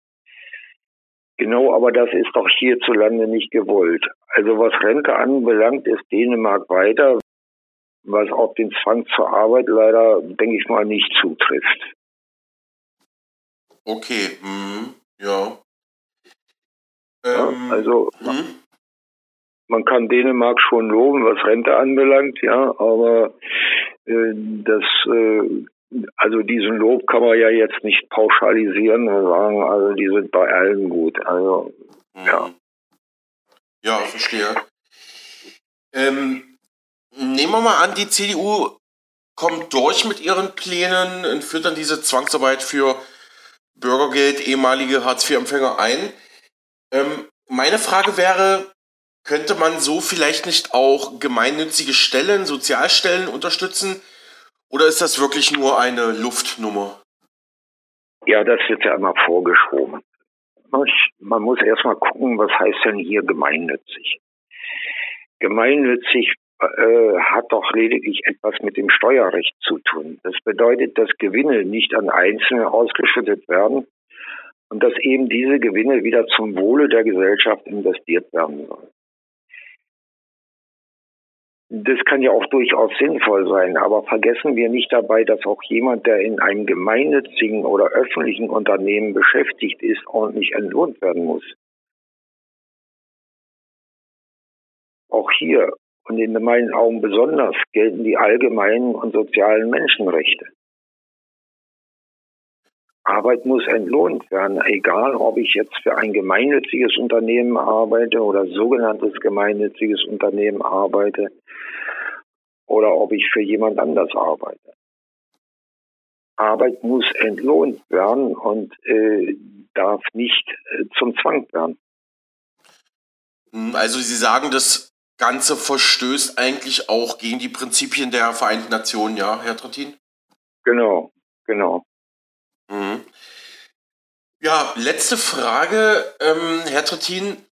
Genau, aber das ist doch hierzulande nicht gewollt. Also was Rente anbelangt, ist Dänemark weiter, was auf den Zwang zur Arbeit leider, denke ich mal, nicht zutrifft. Okay, mhm. ja. Ähm, ja also mhm. man kann Dänemark schon loben, was Rente anbelangt, ja, aber äh, das äh, also diesen Lob kann man ja jetzt nicht pauschalisieren und sagen, also die sind bei allen gut. Also mhm. ja. Ja, verstehe. Ähm, nehmen wir mal an, die CDU kommt durch mit ihren Plänen und führt dann diese Zwangsarbeit für Bürgergeld, ehemalige Hartz-IV-Empfänger ein. Ähm, meine Frage wäre, könnte man so vielleicht nicht auch gemeinnützige Stellen, Sozialstellen unterstützen? Oder ist das wirklich nur eine Luftnummer? Ja, das wird ja immer vorgeschoben. Man muss erstmal gucken, was heißt denn hier gemeinnützig? Gemeinnützig äh, hat doch lediglich etwas mit dem Steuerrecht zu tun. Das bedeutet, dass Gewinne nicht an Einzelne ausgeschüttet werden und dass eben diese Gewinne wieder zum Wohle der Gesellschaft investiert werden sollen. Das kann ja auch durchaus sinnvoll sein, aber vergessen wir nicht dabei, dass auch jemand, der in einem gemeinnützigen oder öffentlichen Unternehmen beschäftigt ist, ordentlich entlohnt werden muss. Auch hier und in meinen Augen besonders gelten die allgemeinen und sozialen Menschenrechte. Arbeit muss entlohnt werden, egal ob ich jetzt für ein gemeinnütziges Unternehmen arbeite oder sogenanntes gemeinnütziges Unternehmen arbeite oder ob ich für jemand anders arbeite. Arbeit muss entlohnt werden und äh, darf nicht äh, zum Zwang werden. Also Sie sagen, das Ganze verstößt eigentlich auch gegen die Prinzipien der Vereinten Nationen, ja, Herr Trattin? Genau, genau. Mhm. Ja, letzte Frage, ähm, Herr Trattin.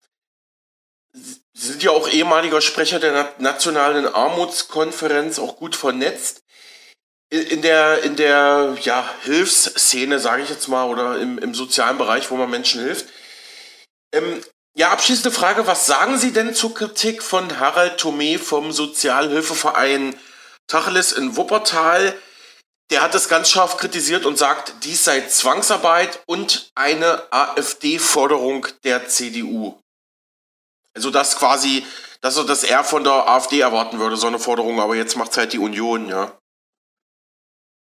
Sie sind ja auch ehemaliger Sprecher der Nationalen Armutskonferenz, auch gut vernetzt. In der, in der ja, Hilfsszene, sage ich jetzt mal, oder im, im sozialen Bereich, wo man Menschen hilft. Ähm, ja, abschließende Frage. Was sagen Sie denn zur Kritik von Harald Thome vom Sozialhilfeverein Tacheles in Wuppertal? Der hat es ganz scharf kritisiert und sagt, dies sei Zwangsarbeit und eine AfD-Forderung der CDU. Also das quasi, das dass er von der AfD erwarten würde, so eine Forderung, aber jetzt macht es halt die Union, ja.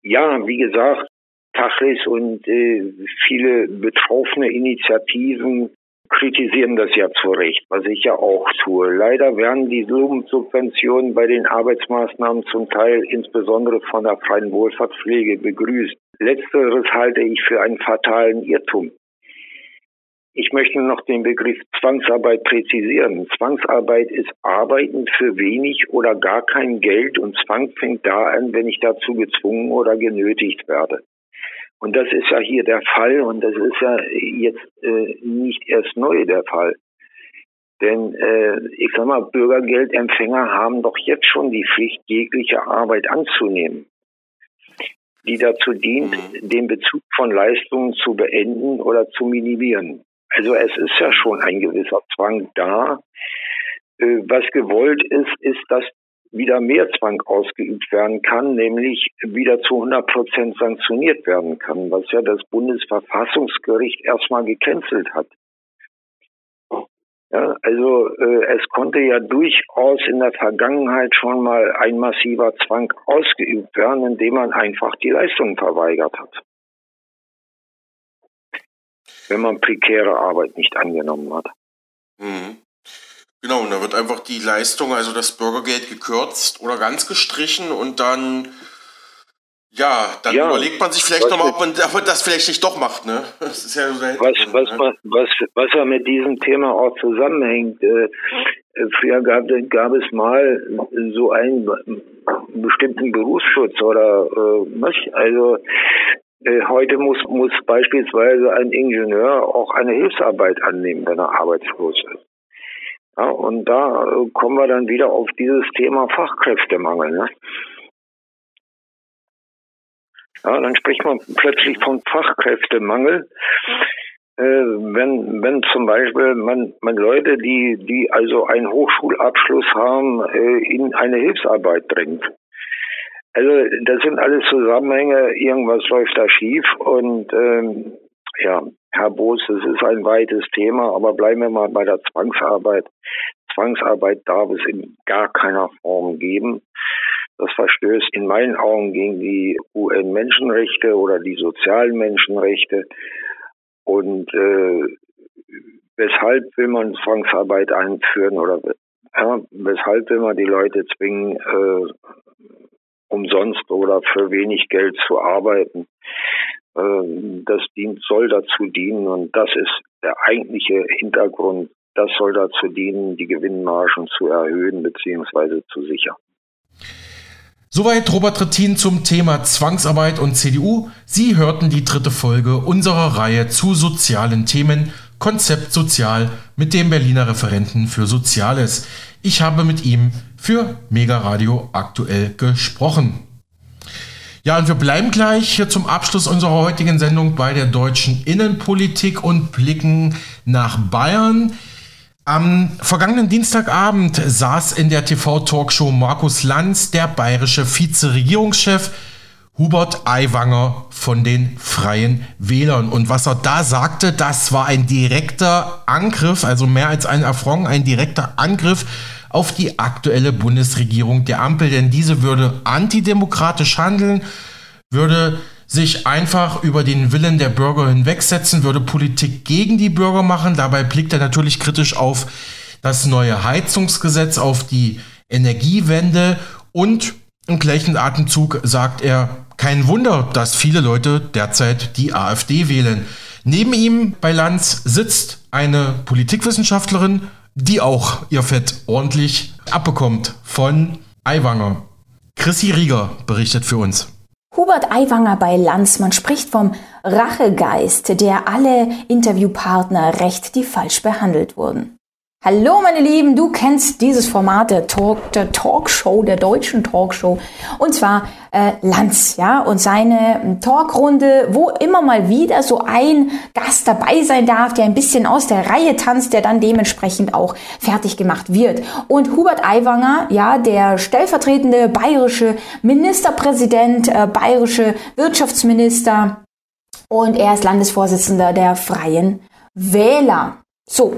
Ja, wie gesagt, Tacheles und äh, viele betroffene Initiativen kritisieren das ja zu Recht, was ich ja auch tue. Leider werden die Subventionen bei den Arbeitsmaßnahmen zum Teil insbesondere von der freien Wohlfahrtspflege begrüßt. Letzteres halte ich für einen fatalen Irrtum. Ich möchte noch den Begriff Zwangsarbeit präzisieren. Zwangsarbeit ist Arbeiten für wenig oder gar kein Geld und Zwang fängt da an, wenn ich dazu gezwungen oder genötigt werde. Und das ist ja hier der Fall und das ist ja jetzt äh, nicht erst neu der Fall. Denn äh, ich sag mal, Bürgergeldempfänger haben doch jetzt schon die Pflicht, jegliche Arbeit anzunehmen, die dazu dient, mhm. den Bezug von Leistungen zu beenden oder zu minimieren. Also es ist ja schon ein gewisser Zwang da. Äh, was gewollt ist, ist, dass wieder mehr Zwang ausgeübt werden kann, nämlich wieder zu 100 Prozent sanktioniert werden kann, was ja das Bundesverfassungsgericht erstmal gecancelt hat. Ja, also äh, es konnte ja durchaus in der Vergangenheit schon mal ein massiver Zwang ausgeübt werden, indem man einfach die Leistung verweigert hat. Wenn man prekäre Arbeit nicht angenommen hat. Mhm. Genau, und da wird einfach die Leistung, also das Bürgergeld gekürzt oder ganz gestrichen und dann, ja, dann ja, überlegt man sich vielleicht nochmal, ob man, ob man das vielleicht nicht doch macht, ne? Ja so was, was, ne? was, was ja mit diesem Thema auch zusammenhängt. Äh, früher gab, gab es mal so einen bestimmten Berufsschutz oder äh, was? Also äh, heute muss, muss beispielsweise ein Ingenieur auch eine Hilfsarbeit annehmen, wenn er arbeitslos ist. Ja, und da äh, kommen wir dann wieder auf dieses Thema Fachkräftemangel. Ne? Ja, dann spricht man plötzlich von Fachkräftemangel. Äh, wenn, wenn zum Beispiel man, man Leute, die, die also einen Hochschulabschluss haben, äh, in eine Hilfsarbeit drängt. Also das sind alles Zusammenhänge, irgendwas läuft da schief und ähm, ja, Herr Boos, es ist ein weites Thema, aber bleiben wir mal bei der Zwangsarbeit. Zwangsarbeit darf es in gar keiner Form geben. Das verstößt in meinen Augen gegen die UN-Menschenrechte oder die sozialen Menschenrechte. Und äh, weshalb will man Zwangsarbeit einführen oder ja, weshalb will man die Leute zwingen, äh, umsonst oder für wenig Geld zu arbeiten? Ähm, das dient, soll dazu dienen und das ist der eigentliche Hintergrund. Das soll dazu dienen, die Gewinnmargen zu erhöhen bzw. zu sichern. Soweit Robert Trittin zum Thema Zwangsarbeit und CDU. Sie hörten die dritte Folge unserer Reihe zu sozialen Themen Konzept Sozial mit dem Berliner Referenten für Soziales. Ich habe mit ihm für Mega Radio aktuell gesprochen. Ja, und wir bleiben gleich hier zum Abschluss unserer heutigen Sendung bei der deutschen Innenpolitik und blicken nach Bayern. Am vergangenen Dienstagabend saß in der TV-Talkshow Markus Lanz der bayerische Vizeregierungschef Hubert Aiwanger von den Freien Wählern. Und was er da sagte, das war ein direkter Angriff, also mehr als ein Affront, ein direkter Angriff auf die aktuelle Bundesregierung der Ampel, denn diese würde antidemokratisch handeln, würde sich einfach über den Willen der Bürger hinwegsetzen, würde Politik gegen die Bürger machen. Dabei blickt er natürlich kritisch auf das neue Heizungsgesetz, auf die Energiewende und im gleichen Atemzug sagt er, kein Wunder, dass viele Leute derzeit die AfD wählen. Neben ihm bei Lanz sitzt eine Politikwissenschaftlerin, die auch ihr Fett ordentlich abbekommt von Aiwanger. Chrissy Rieger berichtet für uns. Hubert Aiwanger bei Lanz, man spricht vom Rachegeist, der alle Interviewpartner recht, die falsch behandelt wurden. Hallo meine Lieben, du kennst dieses Format der Talk, der Talkshow, der deutschen Talkshow und zwar äh, Lanz, ja, und seine ähm, Talkrunde, wo immer mal wieder so ein Gast dabei sein darf, der ein bisschen aus der Reihe tanzt, der dann dementsprechend auch fertig gemacht wird. Und Hubert Aiwanger, ja, der stellvertretende bayerische Ministerpräsident, äh, bayerische Wirtschaftsminister und er ist Landesvorsitzender der Freien Wähler. So,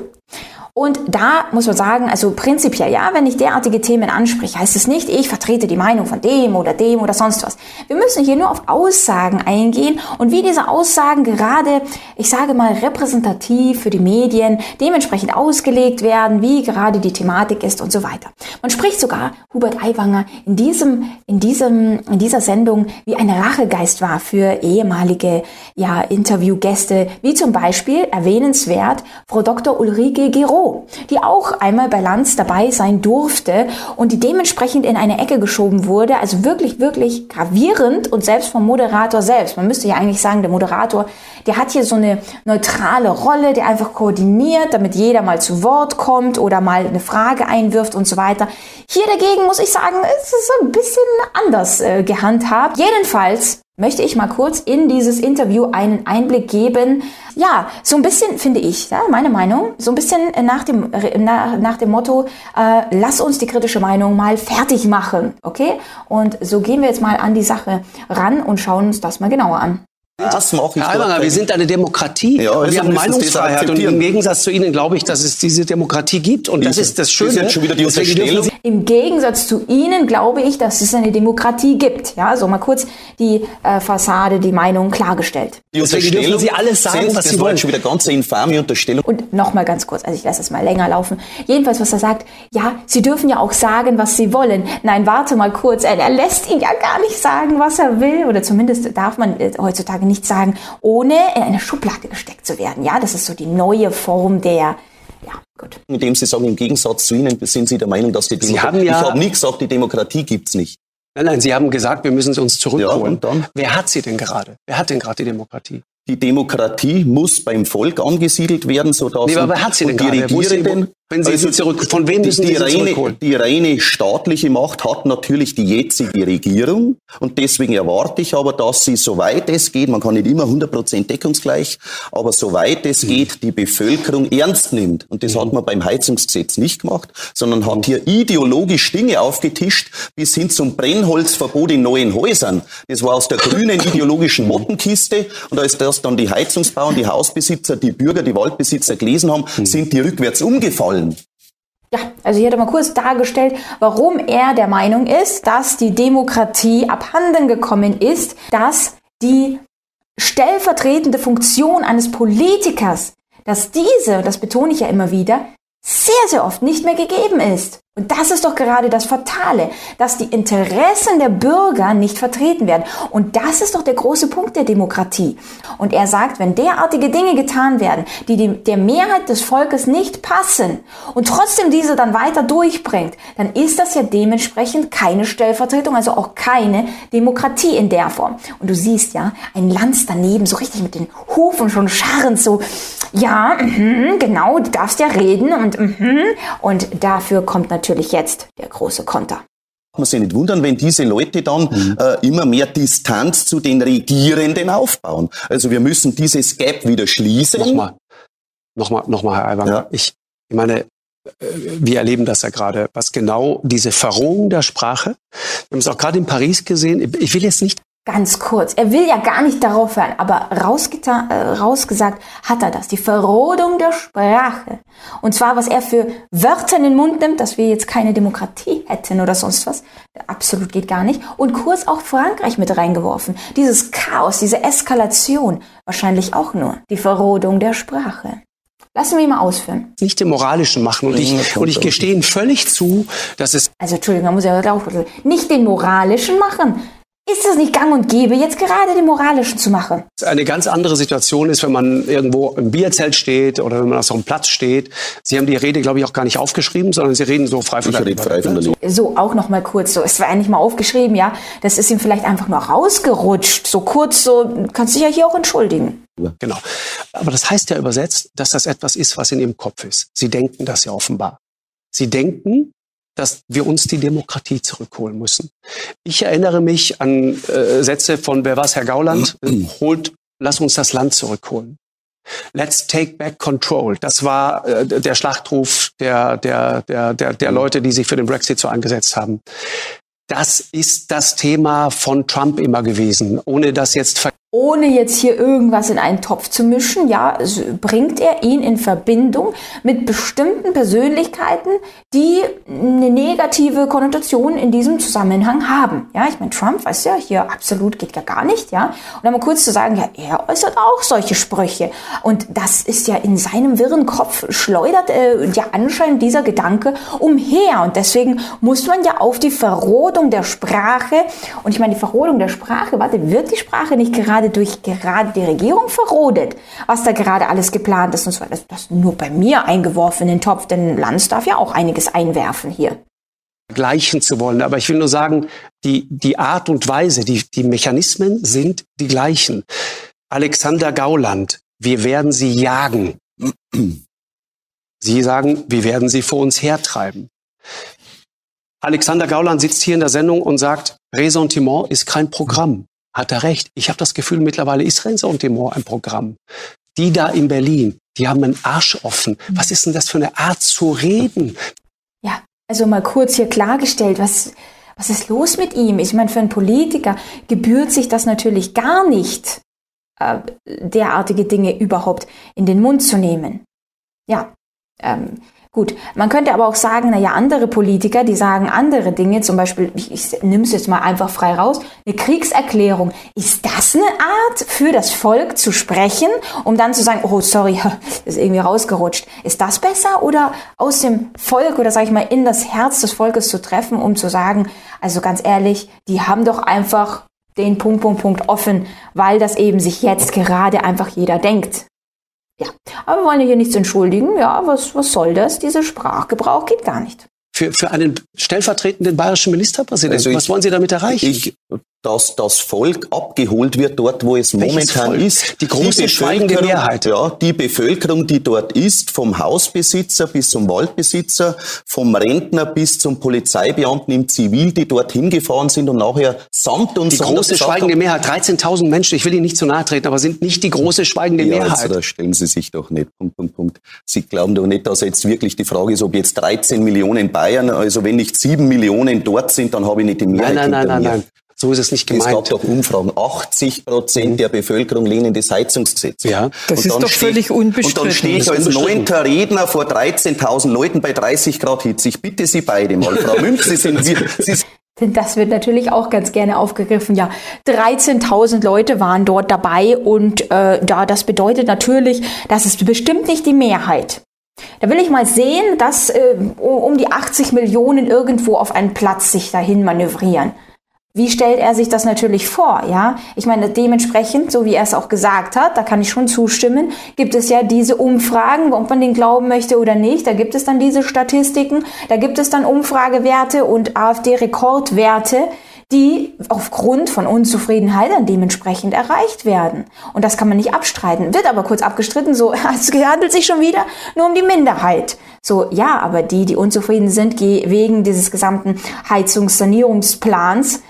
und da muss man sagen, also prinzipiell ja, wenn ich derartige Themen anspreche, heißt es nicht, ich vertrete die Meinung von dem oder dem oder sonst was. Wir müssen hier nur auf Aussagen eingehen und wie diese Aussagen gerade, ich sage mal, repräsentativ für die Medien dementsprechend ausgelegt werden, wie gerade die Thematik ist und so weiter. Man spricht sogar Hubert Aiwanger in diesem, in diesem, in dieser Sendung wie ein Rachegeist war für ehemalige, ja, Interviewgäste, wie zum Beispiel erwähnenswert Frau Dr. Ulrike Gero die auch einmal bei Lanz dabei sein durfte und die dementsprechend in eine Ecke geschoben wurde. Also wirklich, wirklich gravierend und selbst vom Moderator selbst. Man müsste ja eigentlich sagen, der Moderator, der hat hier so eine neutrale Rolle, der einfach koordiniert, damit jeder mal zu Wort kommt oder mal eine Frage einwirft und so weiter. Hier dagegen muss ich sagen, es ist ein bisschen anders äh, gehandhabt. Jedenfalls möchte ich mal kurz in dieses Interview einen Einblick geben. Ja, so ein bisschen finde ich, ja, meine Meinung, so ein bisschen nach dem, nach, nach dem Motto, äh, lass uns die kritische Meinung mal fertig machen, okay? Und so gehen wir jetzt mal an die Sache ran und schauen uns das mal genauer an. Das mache ich. Herr Albanger, wir sind eine Demokratie. Ja, und wir haben Meinungsfreiheit. Und im Gegensatz zu Ihnen glaube ich, dass es diese Demokratie gibt. Und das ist das Schöne. Das schon wieder die Unterstellung. Im Gegensatz zu Ihnen glaube ich, dass es eine Demokratie gibt. Ja, so mal kurz die äh, Fassade, die Meinung klargestellt. Die Unterstellung, dürfen Sie alles sagen, was Sie wollen. schon wieder ganz infame Unterstellung. Und noch mal ganz kurz, also ich lasse es mal länger laufen. Jedenfalls, was er sagt, ja, Sie dürfen ja auch sagen, was Sie wollen. Nein, warte mal kurz. Er, er lässt ihn ja gar nicht sagen, was er will. Oder zumindest darf man äh, heutzutage nicht sagen, ohne in eine Schublade gesteckt zu werden. Ja, das ist so die neue Form der ja, gut. Indem Sie sagen, im Gegensatz zu Ihnen sind Sie der Meinung, dass die Demokratie. Ja, ich habe nie gesagt, die Demokratie gibt es nicht. Nein, nein, Sie haben gesagt, wir müssen sie uns zurückholen. Ja, Wer hat sie denn gerade? Wer hat denn gerade die Demokratie? Die Demokratie muss beim Volk angesiedelt werden, sodass nee, aber wer hat sie denn die gerade? Regierenden wenn Sie also zurück, von wem müssen die, die reine, zurückholen? Die reine staatliche Macht hat natürlich die jetzige Regierung. Und deswegen erwarte ich aber, dass sie, soweit es geht, man kann nicht immer 100% deckungsgleich, aber soweit es mhm. geht, die Bevölkerung ernst nimmt. Und das mhm. hat man beim Heizungsgesetz nicht gemacht, sondern hat hier ideologisch Dinge aufgetischt, bis hin zum Brennholzverbot in neuen Häusern. Das war aus der grünen ideologischen Mottenkiste. Und als das dann die Heizungsbauern, die Hausbesitzer, die Bürger, die Waldbesitzer gelesen haben, mhm. sind die rückwärts umgefallen wollen. Ja, also hier hat er mal kurz dargestellt, warum er der Meinung ist, dass die Demokratie abhanden gekommen ist, dass die stellvertretende Funktion eines Politikers, dass diese, das betone ich ja immer wieder, sehr, sehr oft nicht mehr gegeben ist. Und das ist doch gerade das Fatale, dass die Interessen der Bürger nicht vertreten werden. Und das ist doch der große Punkt der Demokratie. Und er sagt, wenn derartige Dinge getan werden, die, die der Mehrheit des Volkes nicht passen und trotzdem diese dann weiter durchbringt, dann ist das ja dementsprechend keine Stellvertretung, also auch keine Demokratie in der Form. Und du siehst ja, ein Lanz daneben, so richtig mit den Hufen schon scharrend, so, ja, mh, genau, du darfst ja reden und, mh, und dafür kommt natürlich natürlich jetzt der große Konter. Man sich nicht wundern, wenn diese Leute dann mhm. äh, immer mehr Distanz zu den Regierenden aufbauen. Also wir müssen dieses Gap wieder schließen. Nochmal, nochmal, nochmal, Herr Aiwanger. Ja. Ich, ich meine, äh, wir erleben das ja gerade, was genau diese Verrohung der Sprache. Wir haben es auch gerade in Paris gesehen. Ich will jetzt nicht Ganz kurz. Er will ja gar nicht darauf hören, aber äh, rausgesagt hat er das. Die Verrodung der Sprache. Und zwar, was er für Wörter in den Mund nimmt, dass wir jetzt keine Demokratie hätten oder sonst was. Absolut geht gar nicht. Und kurz auch Frankreich mit reingeworfen. Dieses Chaos, diese Eskalation. Wahrscheinlich auch nur die Verrodung der Sprache. Lassen wir ihn mal ausführen. Nicht den moralischen machen. Und ich, und ich gestehe Ihnen völlig zu, dass es... Also Entschuldigung, da muss ich aber auch... Nicht den moralischen machen ist es nicht gang und gäbe, jetzt gerade den moralischen zu machen? Eine ganz andere Situation ist, wenn man irgendwo im Bierzelt steht oder wenn man auf so einem Platz steht. Sie haben die Rede, glaube ich, auch gar nicht aufgeschrieben, sondern Sie reden so frei von der frei von der So, auch noch mal kurz so. Es war eigentlich mal aufgeschrieben, ja. Das ist ihm vielleicht einfach nur rausgerutscht. So kurz, so, kannst dich ja hier auch entschuldigen. Genau. Aber das heißt ja übersetzt, dass das etwas ist, was in Ihrem Kopf ist. Sie denken das ja offenbar. Sie denken, dass wir uns die Demokratie zurückholen müssen. Ich erinnere mich an äh, Sätze von, wer war es, Herr Gauland, holt, lass uns das Land zurückholen. Let's take back control. Das war äh, der Schlachtruf der, der, der, der, der Leute, die sich für den Brexit so eingesetzt haben. Das ist das Thema von Trump immer gewesen, ohne das jetzt ohne jetzt hier irgendwas in einen Topf zu mischen, ja, bringt er ihn in Verbindung mit bestimmten Persönlichkeiten, die eine negative Konnotation in diesem Zusammenhang haben. Ja, ich meine, Trump, weiß ja, hier absolut geht ja gar nicht, ja. Und dann mal kurz zu sagen, ja, er äußert auch solche Sprüche. Und das ist ja in seinem wirren Kopf schleudert äh, ja anscheinend dieser Gedanke umher. Und deswegen muss man ja auf die Verrodung der Sprache, und ich meine, die Verrodung der Sprache, warte, wird die Sprache nicht gerade gerade durch gerade die Regierung verrodet, was da gerade alles geplant ist und so weiter. Das, das nur bei mir eingeworfen in den Topf, denn Lanz darf ja auch einiges einwerfen hier gleichen zu wollen. Aber ich will nur sagen, die, die Art und Weise, die, die Mechanismen sind die gleichen. Alexander Gauland, wir werden sie jagen. Sie sagen, wir werden sie vor uns hertreiben. Alexander Gauland sitzt hier in der Sendung und sagt, Ressentiment ist kein Programm. Hat er recht. Ich habe das Gefühl, mittlerweile ist Ressentiment ein Programm. Die da in Berlin, die haben einen Arsch offen. Was ist denn das für eine Art zu reden? Ja, also mal kurz hier klargestellt, was, was ist los mit ihm? Ich meine, für einen Politiker gebührt sich das natürlich gar nicht, äh, derartige Dinge überhaupt in den Mund zu nehmen. Ja, ähm, Gut, man könnte aber auch sagen, naja, andere Politiker, die sagen andere Dinge, zum Beispiel, ich, ich nehme es jetzt mal einfach frei raus, eine Kriegserklärung. Ist das eine Art für das Volk zu sprechen, um dann zu sagen, oh sorry, ist irgendwie rausgerutscht. Ist das besser oder aus dem Volk oder sage ich mal in das Herz des Volkes zu treffen, um zu sagen, also ganz ehrlich, die haben doch einfach den Punkt, Punkt, Punkt offen, weil das eben sich jetzt gerade einfach jeder denkt. Ja, aber wir wollen hier nichts entschuldigen. Ja, was, was soll das? Dieser Sprachgebrauch geht gar nicht. Für, für einen stellvertretenden bayerischen Ministerpräsidenten, also ich, was wollen Sie damit erreichen? Ich, dass das Volk abgeholt wird dort, wo es Welches momentan Volk? ist. Die große die schweigende Mehrheit. Ja, die Bevölkerung, die dort ist, vom Hausbesitzer bis zum Waldbesitzer, vom Rentner bis zum Polizeibeamten im Zivil, die dort hingefahren sind und nachher samt und Die große schweigende haben, Mehrheit, 13.000 Menschen, ich will Ihnen nicht zu nahe treten, aber sind nicht die große schweigende ja, Mehrheit. Also da stellen Sie sich doch nicht. Punkt, Punkt, Punkt. Sie glauben doch nicht, dass jetzt wirklich die Frage ist, ob jetzt 13 Millionen Bayern, also wenn nicht 7 Millionen dort sind, dann habe ich nicht die Mehrheit. Nein, nein, nein, nein, nein. So ist es nicht gemeint. Es gab doch Umfragen. 80 Prozent der Bevölkerung lehnen das Heizungsgesetz. Ja, das ist doch steht, völlig unbestritten. Und dann stehe ich als neunter Redner vor 13.000 Leuten bei 30 Grad Hitze. Ich bitte Sie beide mal, Frau Münch, Sie sind, Sie, Sie denn das wird natürlich auch ganz gerne aufgegriffen. Ja, 13.000 Leute waren dort dabei und äh, da das bedeutet natürlich, das ist bestimmt nicht die Mehrheit. Da will ich mal sehen, dass äh, um die 80 Millionen irgendwo auf einen Platz sich dahin manövrieren. Wie stellt er sich das natürlich vor, ja? Ich meine, dementsprechend, so wie er es auch gesagt hat, da kann ich schon zustimmen, gibt es ja diese Umfragen, ob man den glauben möchte oder nicht. Da gibt es dann diese Statistiken, da gibt es dann Umfragewerte und AfD-Rekordwerte, die aufgrund von Unzufriedenheit dann dementsprechend erreicht werden. Und das kann man nicht abstreiten. Wird aber kurz abgestritten, so, es handelt sich schon wieder nur um die Minderheit. So, ja, aber die, die unzufrieden sind wegen dieses gesamten Heizungssanierungsplans,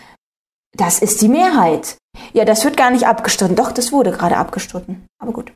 das ist die Mehrheit. Ja, das wird gar nicht abgestritten. Doch, das wurde gerade abgestritten. Aber gut.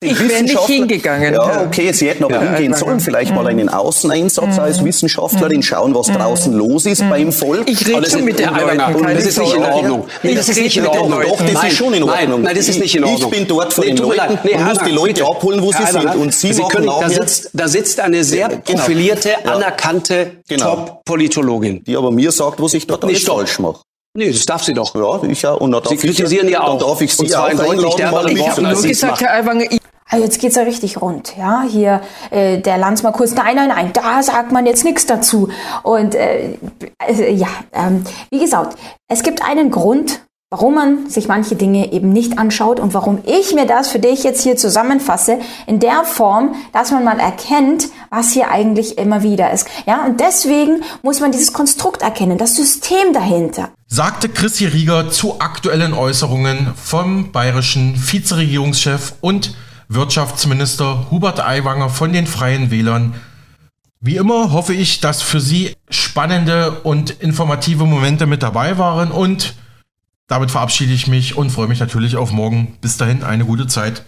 Ich wäre nicht hingegangen. Ja, okay, Sie hätten aber ja, hingehen sollen, vielleicht mal einen Außeneinsatz mhm. als Wissenschaftlerin, schauen, was mhm. draußen los ist mhm. beim Volk. Ich rede schon mit der Eiwanger. Das ist nicht in Ordnung. Nee, das ist nicht in Ordnung. Doch, das ist schon in Ordnung. Nein, das ist nicht in Ordnung. Ich bin dort von den Leuten und muss die Leute abholen, wo sie sind. Und Sie, können, da sitzt, da sitzt eine sehr genau. profilierte, anerkannte genau. Top-Politologin. Die aber mir sagt, was ich dort alles falsch mache. Nee, das darf sie doch. Ja, ich ja. Und Sie kritisieren ja auch. Darf ich Sie und zwar auch einladen, Ich habe nur gesagt, Herr Aiwanger, also jetzt geht's ja richtig rund, ja. Hier äh, der Landsmann kurz, nein, nein, nein, da sagt man jetzt nichts dazu. Und äh, also, ja, ähm, wie gesagt, es gibt einen Grund, warum man sich manche Dinge eben nicht anschaut und warum ich mir das für dich jetzt hier zusammenfasse in der Form, dass man mal erkennt, was hier eigentlich immer wieder ist. Ja, und deswegen muss man dieses Konstrukt erkennen, das System dahinter. Sagte Christi Rieger zu aktuellen Äußerungen vom bayerischen Vizeregierungschef und Wirtschaftsminister Hubert Aiwanger von den Freien Wählern. Wie immer hoffe ich, dass für Sie spannende und informative Momente mit dabei waren und damit verabschiede ich mich und freue mich natürlich auf morgen. Bis dahin eine gute Zeit.